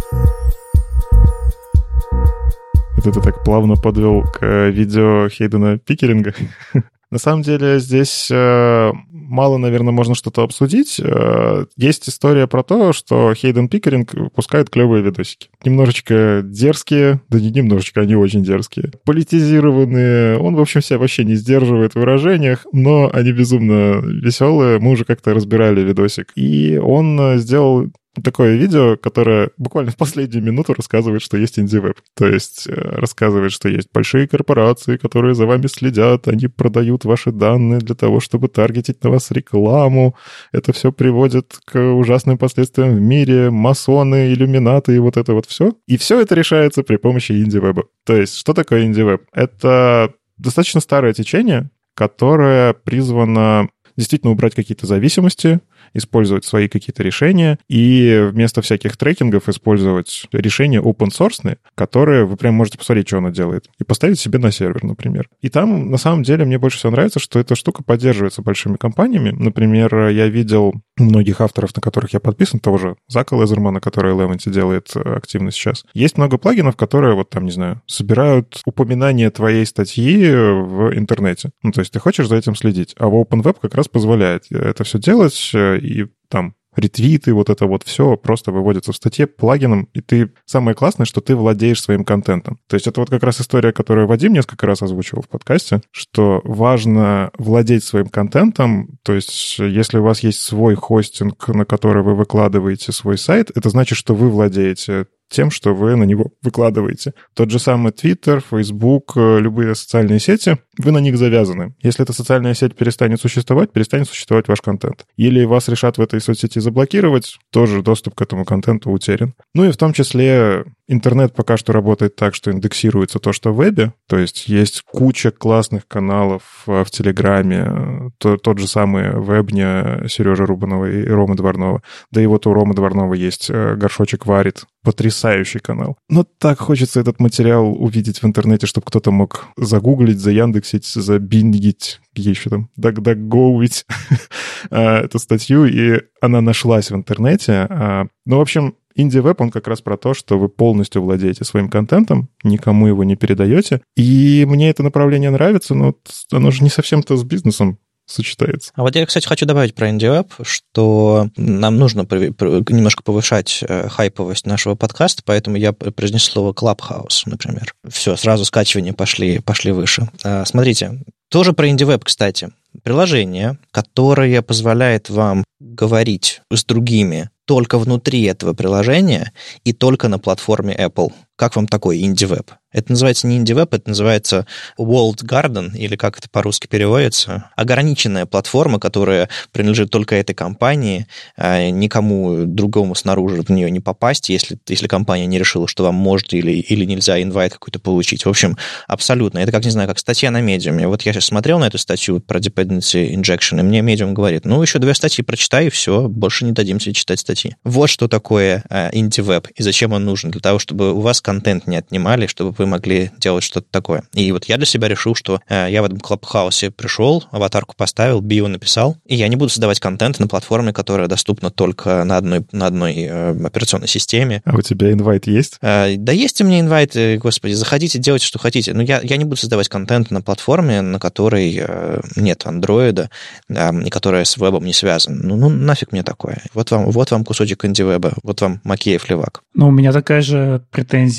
Это ты так плавно подвел к видео Хейдена Пикеринга. На самом деле здесь э, мало, наверное, можно что-то обсудить. Э, есть история про то, что Хейден Пикеринг выпускает клевые видосики. Немножечко дерзкие, да не немножечко, они очень дерзкие. Политизированные. Он, в общем, себя вообще не сдерживает в выражениях, но они безумно веселые. Мы уже как-то разбирали видосик. И он э, сделал такое видео, которое буквально в последнюю минуту рассказывает, что есть инди-веб. То есть э, рассказывает, что есть большие корпорации, которые за вами следят, они продают ваши данные для того, чтобы таргетить на вас рекламу. Это все приводит к ужасным последствиям в мире, масоны, иллюминаты и вот это вот все. И все это решается при помощи инди-веба. То есть что такое инди-веб? Это достаточно старое течение, которое призвано действительно убрать какие-то зависимости, использовать свои какие-то решения и вместо всяких трекингов использовать решения open source, которые вы прям можете посмотреть, что она делает, и поставить себе на сервер, например. И там, на самом деле, мне больше всего нравится, что эта штука поддерживается большими компаниями. Например, я видел многих авторов, на которых я подписан, того же Зака Лезермана, который Eleventy делает э, активно сейчас. Есть много плагинов, которые, вот там, не знаю, собирают упоминания твоей статьи в интернете. Ну, то есть ты хочешь за этим следить. А в OpenWeb как раз позволяет это все делать, э, и там ретвиты, вот это вот все просто выводится в статье плагином, и ты... Самое классное, что ты владеешь своим контентом. То есть это вот как раз история, которую Вадим несколько раз озвучивал в подкасте, что важно владеть своим контентом, то есть если у вас есть свой хостинг, на который вы выкладываете свой сайт, это значит, что вы владеете тем, что вы на него выкладываете. Тот же самый Twitter, Facebook, э, любые социальные сети, вы на них завязаны. Если эта социальная сеть перестанет существовать, перестанет существовать ваш контент. Или вас решат в этой соцсети заблокировать, тоже доступ к этому контенту утерян. Ну и в том числе интернет пока что работает так, что индексируется то, что в вебе, то есть есть куча классных каналов э, в Телеграме, то, тот же самый вебня Сережи Рубанова и Ромы Дворнова. Да и вот у Ромы Дворнова есть э, «Горшочек варит», потрясающий канал. Но так хочется этот материал увидеть в интернете, чтобы кто-то мог загуглить, заяндексить, забингить, где еще там, дагдагоуить эту статью, и она нашлась в интернете. А, ну, в общем, Инди-веб, он как раз про то, что вы полностью владеете своим контентом, никому его не передаете. И мне это направление нравится, но оно же не совсем-то с бизнесом сочетается. А вот я, кстати, хочу добавить про IndieWeb, что нам нужно немножко повышать э, хайповость нашего подкаста, поэтому я произнес слово Clubhouse, например. Все, сразу скачивания пошли, пошли выше. А, смотрите, тоже про IndieWeb, кстати. приложение, которое позволяет вам говорить с другими только внутри этого приложения и только на платформе Apple. Как вам такой IndieWeb? Это называется не IndieWeb, это называется World Garden, или как это по-русски переводится. Ограниченная платформа, которая принадлежит только этой компании, а никому другому снаружи в нее не попасть, если, если компания не решила, что вам может или, или нельзя инвайт какой-то получить. В общем, абсолютно. Это как, не знаю, как статья на медиуме. Вот я сейчас смотрел на эту статью про dependency injection, и мне медиум говорит, ну, еще две статьи прочитай, и все, больше не дадим тебе читать статьи. Вот что такое IndieWeb и зачем он нужен. Для того, чтобы у вас контент не отнимали, чтобы вы могли делать что-то такое. И вот я для себя решил, что э, я в этом клабхаусе пришел, аватарку поставил, био написал, и я не буду создавать контент на платформе, которая доступна только на одной, на одной э, операционной системе. А у тебя инвайт есть? Э, да есть у меня инвайт, господи, заходите, делайте, что хотите. Но я, я не буду создавать контент на платформе, на которой э, нет андроида, э, и которая с вебом не связана. Ну, ну нафиг мне такое. Вот вам, вот вам кусочек инди-веба, вот вам Макеев левак. Ну, у меня такая же претензия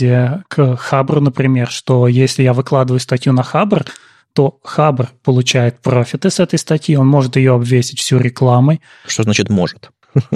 к Хабру, например, что если я выкладываю статью на Хабр, то Хабр получает профиты с этой статьи, он может ее обвесить всю рекламой. Что значит может?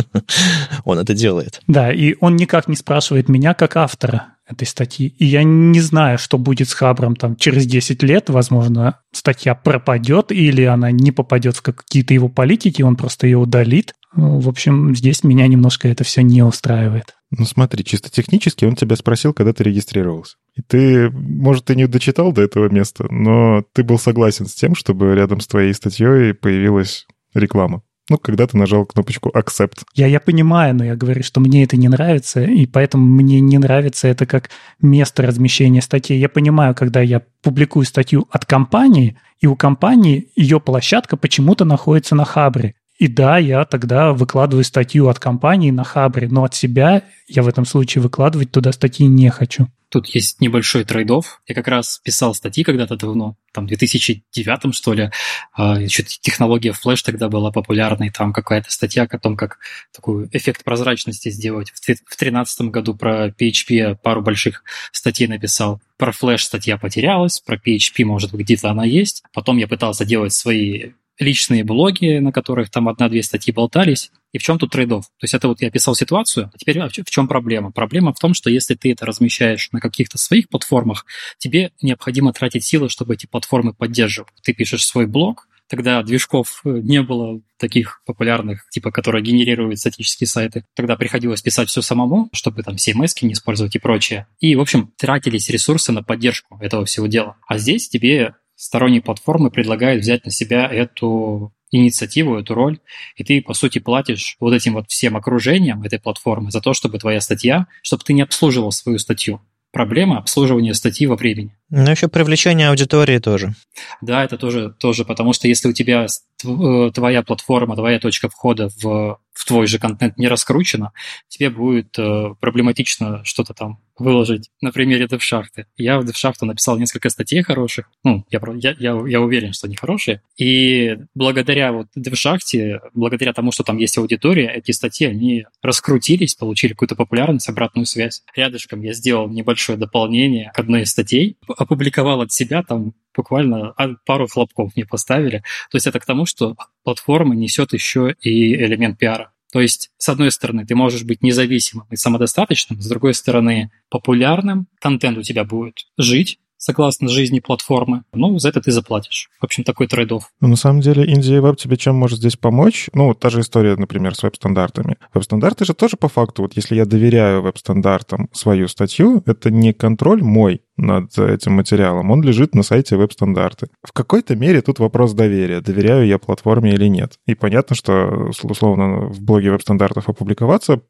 Он это делает. Да, и он никак не спрашивает меня как автора этой статьи. И я не знаю, что будет с Хабром там через 10 лет. Возможно, статья пропадет или она не попадет в какие-то его политики, он просто ее удалит. Ну, в общем, здесь меня немножко это все не устраивает. Ну смотри, чисто технически он тебя спросил, когда ты регистрировался. И ты, может, ты не дочитал до этого места, но ты был согласен с тем, чтобы рядом с твоей статьей появилась реклама. Ну, когда ты нажал кнопочку Accept. Я, я понимаю, но я говорю, что мне это не нравится, и поэтому мне не нравится это как место размещения статей. Я понимаю, когда я публикую статью от компании, и у компании ее площадка почему-то находится на Хабре. И да, я тогда выкладываю статью от компании на Хабре, но от себя я в этом случае выкладывать туда статьи не хочу. Тут есть небольшой трейдов. Я как раз писал статьи когда-то давно, там, в 2009 что ли. А, Еще технология Flash тогда была популярной. Там какая-то статья о том, как такой эффект прозрачности сделать. В 2013 году про PHP пару больших статей написал. Про Flash статья потерялась, про PHP, может быть, где-то она есть. Потом я пытался делать свои личные блоги, на которых там одна-две статьи болтались. И в чем тут трейдов? То есть это вот я описал ситуацию, а теперь в чем проблема? Проблема в том, что если ты это размещаешь на каких-то своих платформах, тебе необходимо тратить силы, чтобы эти платформы поддерживать. Ты пишешь свой блог, тогда движков э, не было таких популярных, типа, которые генерируют статические сайты. Тогда приходилось писать все самому, чтобы там CMS не использовать и прочее. И, в общем, тратились ресурсы на поддержку этого всего дела. А здесь тебе сторонние платформы предлагают взять на себя эту инициативу, эту роль, и ты, по сути, платишь вот этим вот всем окружением этой платформы за то, чтобы твоя статья, чтобы ты не обслуживал свою статью. Проблема обслуживания статьи во времени. Ну, еще привлечение аудитории тоже. Да, это тоже, тоже, потому что если у тебя э, твоя платформа, твоя точка входа в, в твой же контент не раскручена, тебе будет э, проблематично что-то там выложить на примере DevShaft. Я в DevShaft написал несколько статей хороших. Ну, я, я, я, уверен, что они хорошие. И благодаря вот DevShaft, благодаря тому, что там есть аудитория, эти статьи, они раскрутились, получили какую-то популярность, обратную связь. Рядышком я сделал небольшое дополнение к одной из статей, опубликовал от себя там буквально пару хлопков мне поставили. То есть это к тому, что платформа несет еще и элемент пиара. То есть, с одной стороны, ты можешь быть независимым и самодостаточным, с другой стороны, популярным, контент у тебя будет жить, согласно жизни платформы, ну, за это ты заплатишь. В общем, такой трейдов. Ну, на самом деле, Индия Web тебе чем может здесь помочь? Ну, та же история, например, с веб-стандартами. Веб-стандарты же тоже по факту, вот если я доверяю веб-стандартам свою статью, это не контроль мой, над этим материалом, он лежит на сайте веб-стандарты. В какой-то мере тут вопрос доверия, доверяю я платформе или нет. И понятно, что, условно, в блоге веб-стандартов опубликоваться,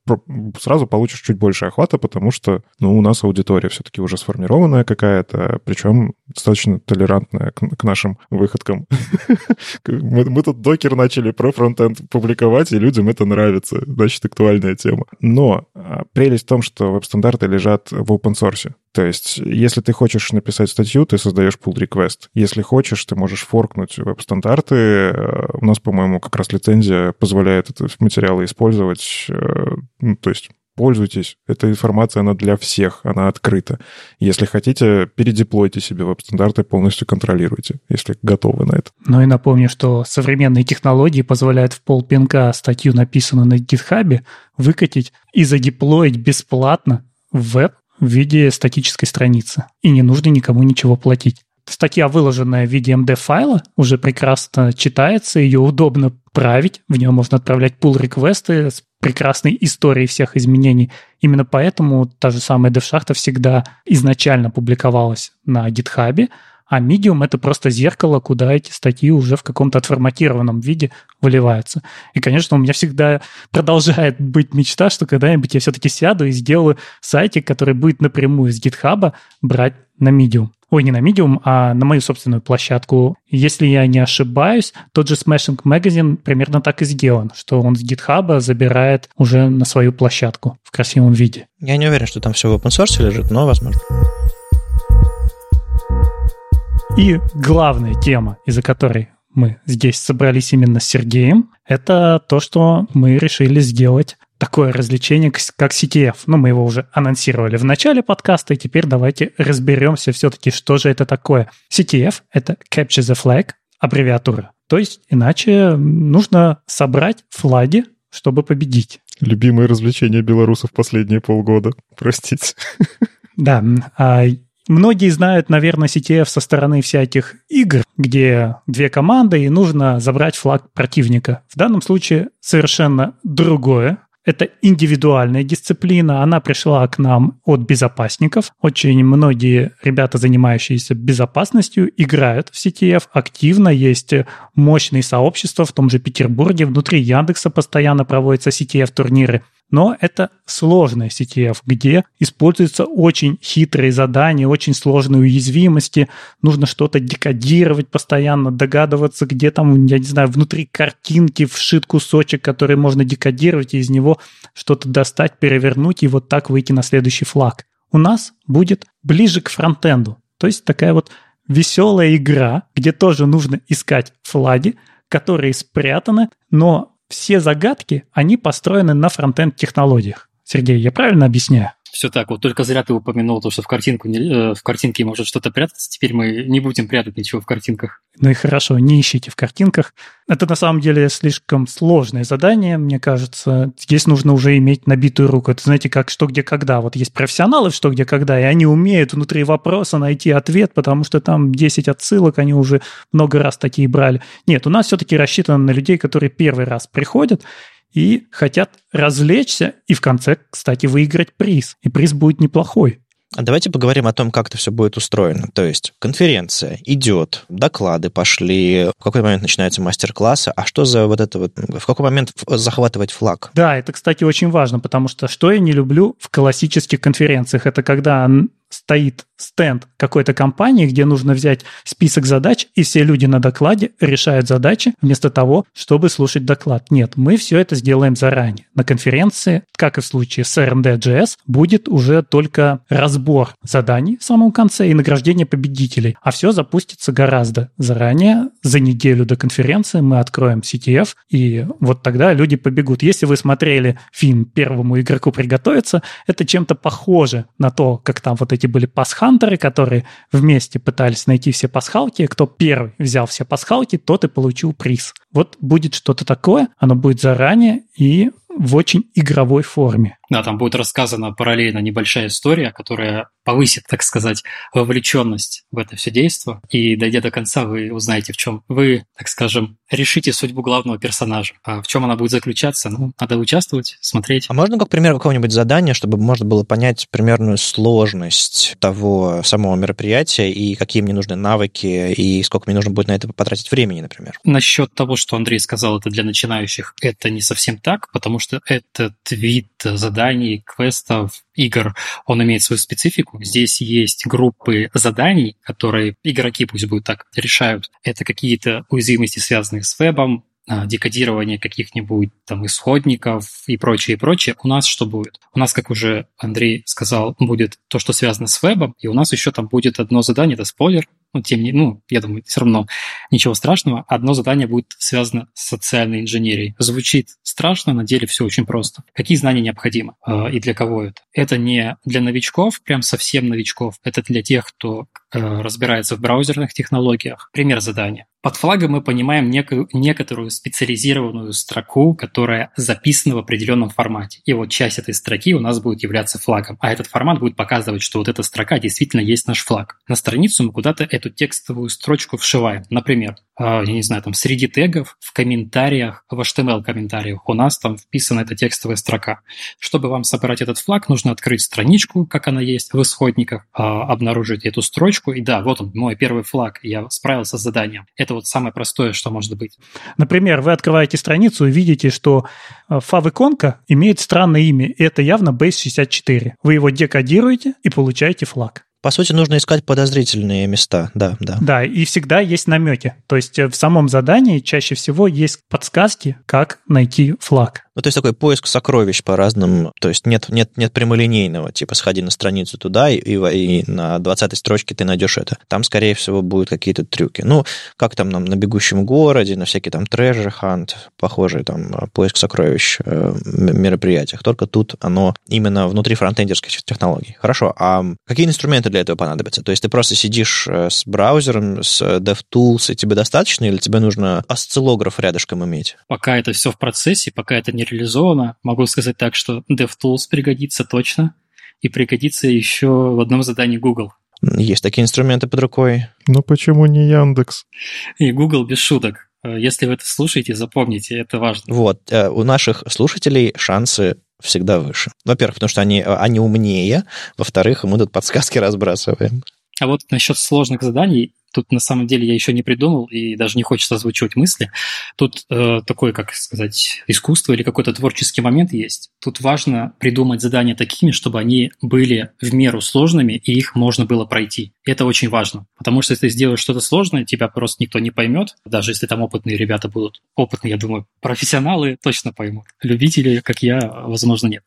сразу получишь чуть больше охвата, потому что, ну, у нас аудитория все-таки уже сформированная какая-то, причем достаточно толерантная к, нашим выходкам. мы, мы тут докер начали про фронтенд публиковать, и людям это нравится. Значит, актуальная тема. Но а, прелесть в том, что веб-стандарты лежат в open source. То есть, если ты хочешь написать статью, ты создаешь pull request. Если хочешь, ты можешь форкнуть веб-стандарты. Э, у нас, по-моему, как раз лицензия позволяет эти материалы использовать. Э, ну, то есть пользуйтесь. Эта информация, она для всех, она открыта. Если хотите, передеплойте себе веб-стандарты, полностью контролируйте, если готовы на это. Ну и напомню, что современные технологии позволяют в полпинка статью, написанную на GitHub, выкатить и задеплоить бесплатно в веб в виде статической страницы. И не нужно никому ничего платить. Статья, выложенная в виде MD-файла, уже прекрасно читается, ее удобно править, в нее можно отправлять pull-реквесты с прекрасной историей всех изменений. Именно поэтому та же самая DevShart всегда изначально публиковалась на GitHub, а Medium — это просто зеркало, куда эти статьи уже в каком-то отформатированном виде выливаются. И, конечно, у меня всегда продолжает быть мечта, что когда-нибудь я все-таки сяду и сделаю сайтик, который будет напрямую с GitHub брать на Medium. Ой, не на Medium, а на мою собственную площадку. Если я не ошибаюсь, тот же Smashing Magazine примерно так и сделан, что он с GitHub забирает уже на свою площадку в красивом виде. Я не уверен, что там все в open source лежит, но возможно. И главная тема, из-за которой мы здесь собрались именно с Сергеем, это то, что мы решили сделать такое развлечение, как CTF. Ну, мы его уже анонсировали в начале подкаста, и теперь давайте разберемся все-таки, что же это такое. CTF — это Capture the Flag, аббревиатура. То есть, иначе нужно собрать флаги, чтобы победить. Любимое развлечение белорусов последние полгода. Простите. Да, а Многие знают, наверное, CTF со стороны всяких игр, где две команды и нужно забрать флаг противника. В данном случае совершенно другое. Это индивидуальная дисциплина, она пришла к нам от безопасников. Очень многие ребята, занимающиеся безопасностью, играют в CTF активно. Есть мощные сообщества в том же Петербурге. Внутри Яндекса постоянно проводятся CTF-турниры. Но это сложная CTF, где используются очень хитрые задания, очень сложные уязвимости. Нужно что-то декодировать постоянно, догадываться, где там, я не знаю, внутри картинки вшит кусочек, который можно декодировать, и из него что-то достать, перевернуть и вот так выйти на следующий флаг. У нас будет ближе к фронтенду. То есть такая вот веселая игра, где тоже нужно искать флаги, которые спрятаны, но все загадки, они построены на фронтенд технологиях. Сергей, я правильно объясняю? Все так, вот только зря ты упомянул то, что в, картинку не, э, в картинке может что-то прятаться. Теперь мы не будем прятать ничего в картинках. Ну и хорошо, не ищите в картинках. Это на самом деле слишком сложное задание, мне кажется. Здесь нужно уже иметь набитую руку. Это, знаете, как что, где, когда. Вот есть профессионалы что, где, когда, и они умеют внутри вопроса найти ответ, потому что там 10 отсылок, они уже много раз такие брали. Нет, у нас все-таки рассчитано на людей, которые первый раз приходят, и хотят развлечься и в конце, кстати, выиграть приз. И приз будет неплохой. А давайте поговорим о том, как это все будет устроено. То есть конференция идет, доклады пошли, в какой момент начинаются мастер-классы, а что за вот это вот, в какой момент захватывать флаг? Да, это, кстати, очень важно, потому что что я не люблю в классических конференциях, это когда стоит стенд какой-то компании, где нужно взять список задач, и все люди на докладе решают задачи вместо того, чтобы слушать доклад. Нет, мы все это сделаем заранее. На конференции, как и в случае с RND.js, будет уже только разбор заданий в самом конце и награждение победителей. А все запустится гораздо заранее. За неделю до конференции мы откроем CTF, и вот тогда люди побегут. Если вы смотрели фильм «Первому игроку приготовиться», это чем-то похоже на то, как там вот эти были пасхантеры, которые вместе пытались найти все пасхалки. Кто первый взял все пасхалки, тот и получил приз. Вот будет что-то такое, оно будет заранее, и в очень игровой форме. Да, там будет рассказана параллельно небольшая история, которая повысит, так сказать, вовлеченность в это все действо. И дойдя до конца, вы узнаете, в чем вы, так скажем, решите судьбу главного персонажа. А в чем она будет заключаться, ну, надо участвовать, смотреть. А можно, как пример какого-нибудь задания, чтобы можно было понять примерную сложность того самого мероприятия и какие мне нужны навыки, и сколько мне нужно будет на это потратить времени, например? Насчет того, что Андрей сказал, это для начинающих, это не совсем так, потому что этот вид заданий, квестов, игр, он имеет свою специфику. Здесь есть группы заданий, которые игроки, пусть будут так, решают. Это какие-то уязвимости, связанные с вебом, а, декодирование каких-нибудь там исходников и прочее, и прочее. У нас что будет? У нас, как уже Андрей сказал, будет то, что связано с вебом, и у нас еще там будет одно задание, это спойлер, ну, тем не, ну, я думаю, все равно ничего страшного. Одно задание будет связано с социальной инженерией. Звучит страшно, на деле все очень просто. Какие знания необходимы э, и для кого это? Это не для новичков, прям совсем новичков. Это для тех, кто э, разбирается в браузерных технологиях. Пример задания. Под флагом мы понимаем некую, некоторую специализированную строку, которая записана в определенном формате. И вот часть этой строки у нас будет являться флагом. А этот формат будет показывать, что вот эта строка действительно есть наш флаг. На страницу мы куда-то эту текстовую строчку вшиваем. Например, а, я не знаю, там среди тегов, в комментариях, в HTML-комментариях у нас там вписана эта текстовая строка. Чтобы вам собрать этот флаг, нужно открыть страничку, как она есть в исходниках, а, обнаружить эту строчку, и да, вот он, мой первый флаг, я справился с заданием. Это вот самое простое, что может быть. Например, вы открываете страницу и видите, что а, фав-иконка имеет странное имя, это явно Base64. Вы его декодируете и получаете флаг. По сути, нужно искать подозрительные места, да, да. Да, и всегда есть намеки. То есть э, в самом задании чаще всего есть подсказки, как найти флаг. Ну, то есть такой поиск сокровищ по разным, то есть нет, нет, нет прямолинейного, типа сходи на страницу туда, и, и, и на 20 строчке ты найдешь это. Там, скорее всего, будут какие-то трюки. Ну, как там нам на бегущем городе, на всякие там treasure hunt, похожие там поиск сокровищ э, мероприятиях. Только тут оно именно внутри фронтендерских технологий. Хорошо, а какие инструменты для этого понадобятся? То есть ты просто сидишь э, с браузером, с DevTools, и тебе достаточно, или тебе нужно осциллограф рядышком иметь? Пока это все в процессе, пока это не реализовано. Могу сказать так, что DevTools пригодится точно, и пригодится еще в одном задании Google. Есть такие инструменты под рукой. Но почему не Яндекс? И Google без шуток. Э, если вы это слушаете, запомните, это важно. Вот, э, у наших слушателей шансы всегда выше. Во-первых, потому что они, они умнее, во-вторых, мы тут подсказки разбрасываем. А вот насчет сложных заданий, Тут на самом деле я еще не придумал и даже не хочется озвучивать мысли. Тут э, такое, как сказать, искусство или какой-то творческий момент есть. Тут важно придумать задания такими, чтобы они были в меру сложными и их можно было пройти. Это очень важно, потому что если ты сделаешь что-то сложное, тебя просто никто не поймет, даже если там опытные ребята будут. Опытные, я думаю, профессионалы точно поймут. Любители, как я, возможно, нет.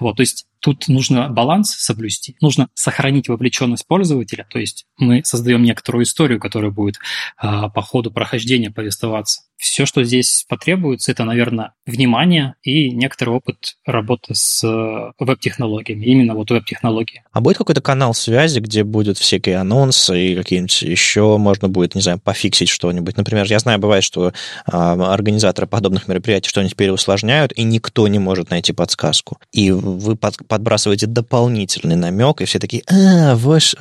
Вот, то есть Тут нужно баланс соблюсти, нужно сохранить вовлеченность пользователя, то есть мы создаем некоторую историю, которая будет а, по ходу прохождения повествоваться. Все, что здесь потребуется, это, наверное, внимание и некоторый опыт работы с э, веб-технологиями, именно вот веб-технологии. А будет какой-то канал связи, где будут всякие анонсы и какие-нибудь еще можно будет, не знаю, пофиксить что-нибудь? Например, я знаю, бывает, что а, организаторы подобных мероприятий что-нибудь переусложняют, и никто не может найти подсказку. И вы под, подбрасываете дополнительный намек, и все такие, а, ваш...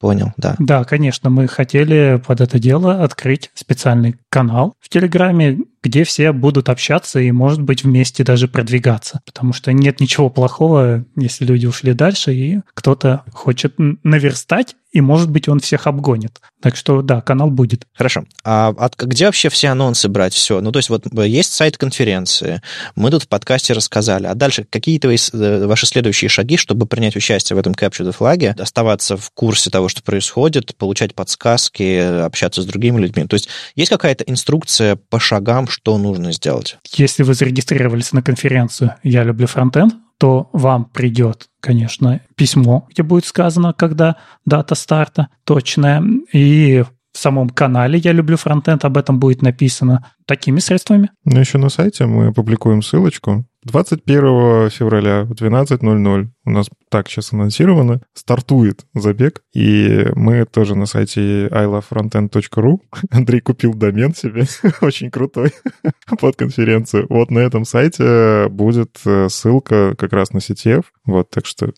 Понял, да. Да, конечно, мы хотели под это дело открыть специальный канал в Телеграме, где все будут общаться и, может быть, вместе даже продвигаться. Потому что нет ничего плохого, если люди ушли дальше, и кто-то хочет наверстать, и, может быть, он всех обгонит. Так что, да, канал будет. Хорошо. А от, где вообще все анонсы брать? Все. Ну, то есть вот есть сайт конференции, мы тут в подкасте рассказали. А дальше какие твои, э, ваши следующие шаги, чтобы принять участие в этом Capture the Flag, оставаться в курсе того, что происходит, получать подсказки, общаться с другими людьми? То есть есть какая-то инструкция по шагам, что нужно сделать? Если вы зарегистрировались на конференцию «Я люблю фронтенд», то вам придет, конечно, письмо, где будет сказано, когда дата старта точная, и в самом канале «Я люблю фронтенд» об этом будет написано такими средствами. Ну, еще на сайте мы опубликуем ссылочку, 21 февраля в 12.00 у нас так сейчас анонсировано, стартует забег, и мы тоже на сайте ilovefrontend.ru. Андрей купил домен себе, очень крутой, под конференцию. Вот на этом сайте будет э, ссылка как раз на CTF, вот, так что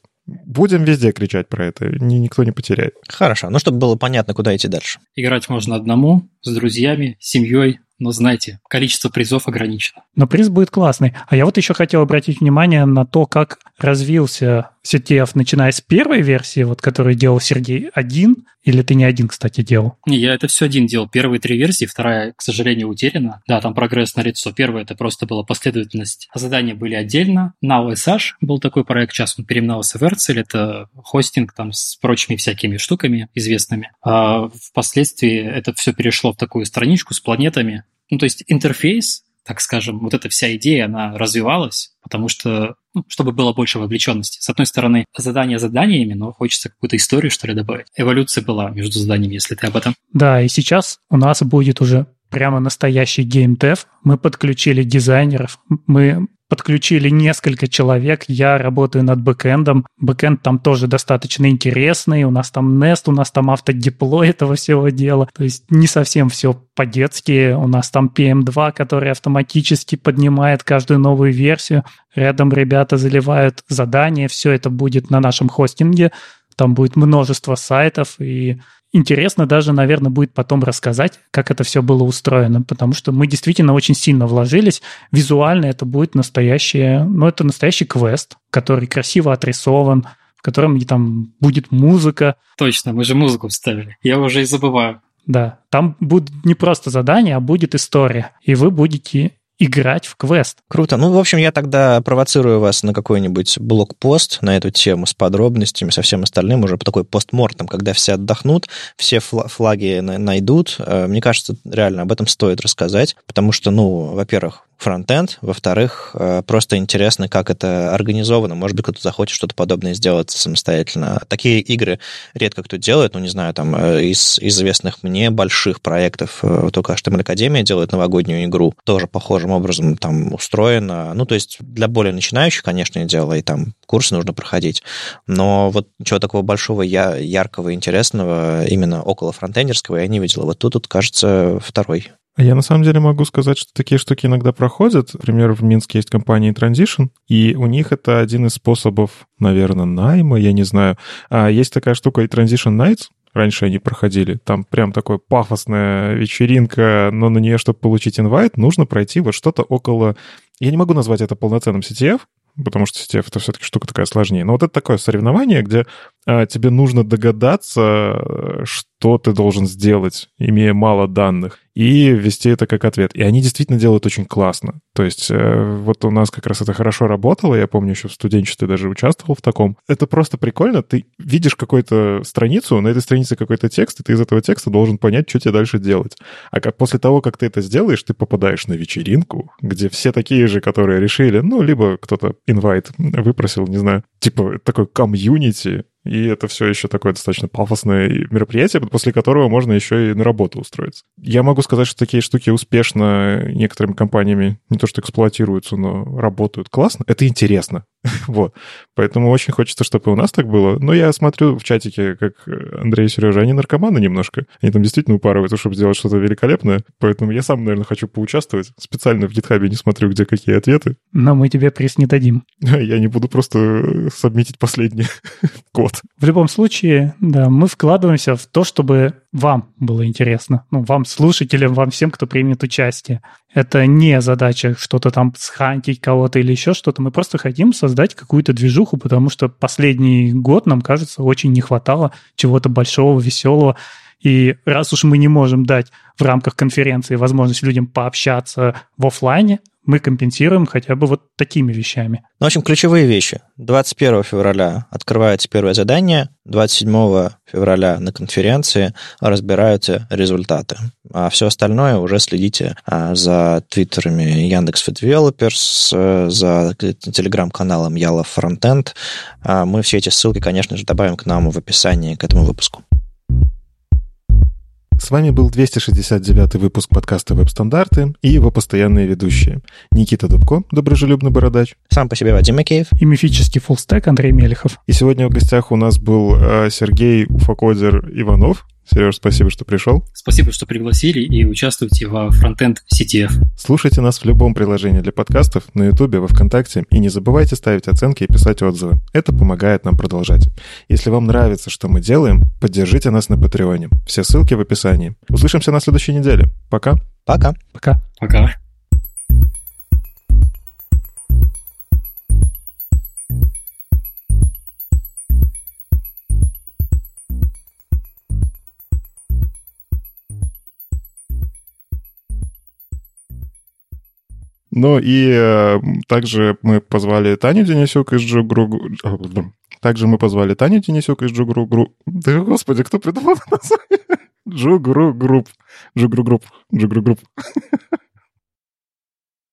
Будем везде кричать про это, никто не потеряет. Хорошо, ну чтобы было понятно, куда идти дальше. Играть можно одному, с друзьями, семьей, но знайте, количество призов ограничено. Но приз будет классный. А я вот еще хотел обратить внимание на то, как развился CTF, начиная с первой версии, вот которую делал Сергей один, или ты не один, кстати, делал? Не, я это все один делал. Первые три версии, вторая, к сожалению, утеряна. Да, там прогресс на лицо. Первая это просто была последовательность. А задания были отдельно. Now SH был такой проект, сейчас он переименовался в Ercel. Это хостинг там с прочими всякими штуками известными. А впоследствии это все перешло в такую страничку с планетами. Ну, то есть интерфейс, так скажем, вот эта вся идея, она развивалась, потому что, ну, чтобы было больше вовлеченности. С одной стороны, задания заданиями, но хочется какую-то историю, что ли, добавить. Эволюция была между заданиями, если ты об этом. Да, и сейчас у нас будет уже прямо настоящий геймдев. Мы подключили дизайнеров, мы подключили несколько человек, я работаю над бэкэндом. Бэкэнд там тоже достаточно интересный, у нас там Nest, у нас там автодеплой этого всего дела. То есть не совсем все по-детски. У нас там PM2, который автоматически поднимает каждую новую версию. Рядом ребята заливают задания, все это будет на нашем хостинге. Там будет множество сайтов, и интересно даже, наверное, будет потом рассказать, как это все было устроено, потому что мы действительно очень сильно вложились. Визуально это будет настоящее, ну, это настоящий квест, который красиво отрисован, в котором там будет музыка. Точно, мы же музыку вставили. Я уже и забываю. Да, там будет не просто задание, а будет история. И вы будете играть в квест. Круто. Ну, в общем, я тогда провоцирую вас на какой-нибудь блокпост на эту тему с подробностями, со всем остальным, уже по такой постмортом, когда все отдохнут, все флаги найдут. Э, мне кажется, реально об этом стоит рассказать, потому что, ну, во-первых, фронтенд, во-вторых, э, просто интересно, как это организовано. Может быть, кто-то захочет что-то подобное сделать самостоятельно. Такие игры редко кто делает, ну, не знаю, там, э, из известных мне больших проектов, э, только HTML Академия делает новогоднюю игру, тоже похожим образом там устроено. Ну, то есть для более начинающих, конечно, дело, и там курсы нужно проходить. Но вот ничего такого большого, я, яркого, интересного именно около фронтендерского я не видел. Вот тут, тут кажется, второй я на самом деле могу сказать, что такие штуки иногда проходят. Например, в Минске есть компания Transition, и у них это один из способов, наверное, найма, я не знаю. А есть такая штука и Transition Nights, раньше они проходили. Там прям такая пафосная вечеринка, но на нее, чтобы получить инвайт, нужно пройти вот что-то около... Я не могу назвать это полноценным CTF, потому что CTF это все-таки штука такая сложнее. Но вот это такое соревнование, где тебе нужно догадаться, что ты должен сделать, имея мало данных и ввести это как ответ. И они действительно делают очень классно. То есть э, вот у нас как раз это хорошо работало, я помню, еще в студенчестве даже участвовал в таком. Это просто прикольно, ты видишь какую-то страницу, на этой странице какой-то текст, и ты из этого текста должен понять, что тебе дальше делать. А как, после того, как ты это сделаешь, ты попадаешь на вечеринку, где все такие же, которые решили, ну, либо кто-то инвайт выпросил, не знаю, типа такой комьюнити, и это все еще такое достаточно пафосное мероприятие, после которого можно еще и на работу устроиться. Я могу сказать, что такие штуки успешно некоторыми компаниями не то что эксплуатируются, но работают классно. Это интересно. вот. Поэтому очень хочется, чтобы у нас так было. Но я смотрю в чатике, как Андрей и Сережа, они наркоманы немножко. Они там действительно упарываются, чтобы сделать что-то великолепное. Поэтому я сам, наверное, хочу поучаствовать. Специально в гитхабе не смотрю, где какие ответы. Но мы тебе приз не дадим. я не буду просто сабмитить последний код. В любом случае, да, мы вкладываемся в то, чтобы вам было интересно. Ну, вам, слушателям, вам всем, кто примет участие. Это не задача что-то там схантить кого-то или еще что-то. Мы просто хотим создать какую-то движуху, потому что последний год нам, кажется, очень не хватало чего-то большого, веселого. И раз уж мы не можем дать в рамках конференции возможность людям пообщаться в офлайне, мы компенсируем хотя бы вот такими вещами. Ну, в общем, ключевые вещи. 21 февраля открывается первое задание, 27 февраля на конференции разбираются результаты. А все остальное уже следите а, за твиттерами Яндекс Developers, за телеграм-каналом Яла Frontend. А мы все эти ссылки, конечно же, добавим к нам в описании к этому выпуску. С вами был 269 выпуск подкаста «Веб-стандарты» и его постоянные ведущие. Никита Дубко, доброжелюбный бородач. Сам по себе Вадим Макеев. И мифический фуллстек Андрей Мелехов. И сегодня в гостях у нас был э, Сергей Уфакодер Иванов, Сереж, спасибо, что пришел. Спасибо, что пригласили и участвуйте во фронтенд CTF. Слушайте нас в любом приложении для подкастов, на Ютубе, во Вконтакте, и не забывайте ставить оценки и писать отзывы. Это помогает нам продолжать. Если вам нравится, что мы делаем, поддержите нас на Патреоне. Все ссылки в описании. Услышимся на следующей неделе. Пока. Пока. Пока. Пока. Ну и э, также мы позвали Таню Денисюк из Джугру... А, также мы позвали Таню Денисюк из Джугру... Гру... Да, господи, кто придумал название? Джугру Групп. Джугру Групп. Джугру Групп.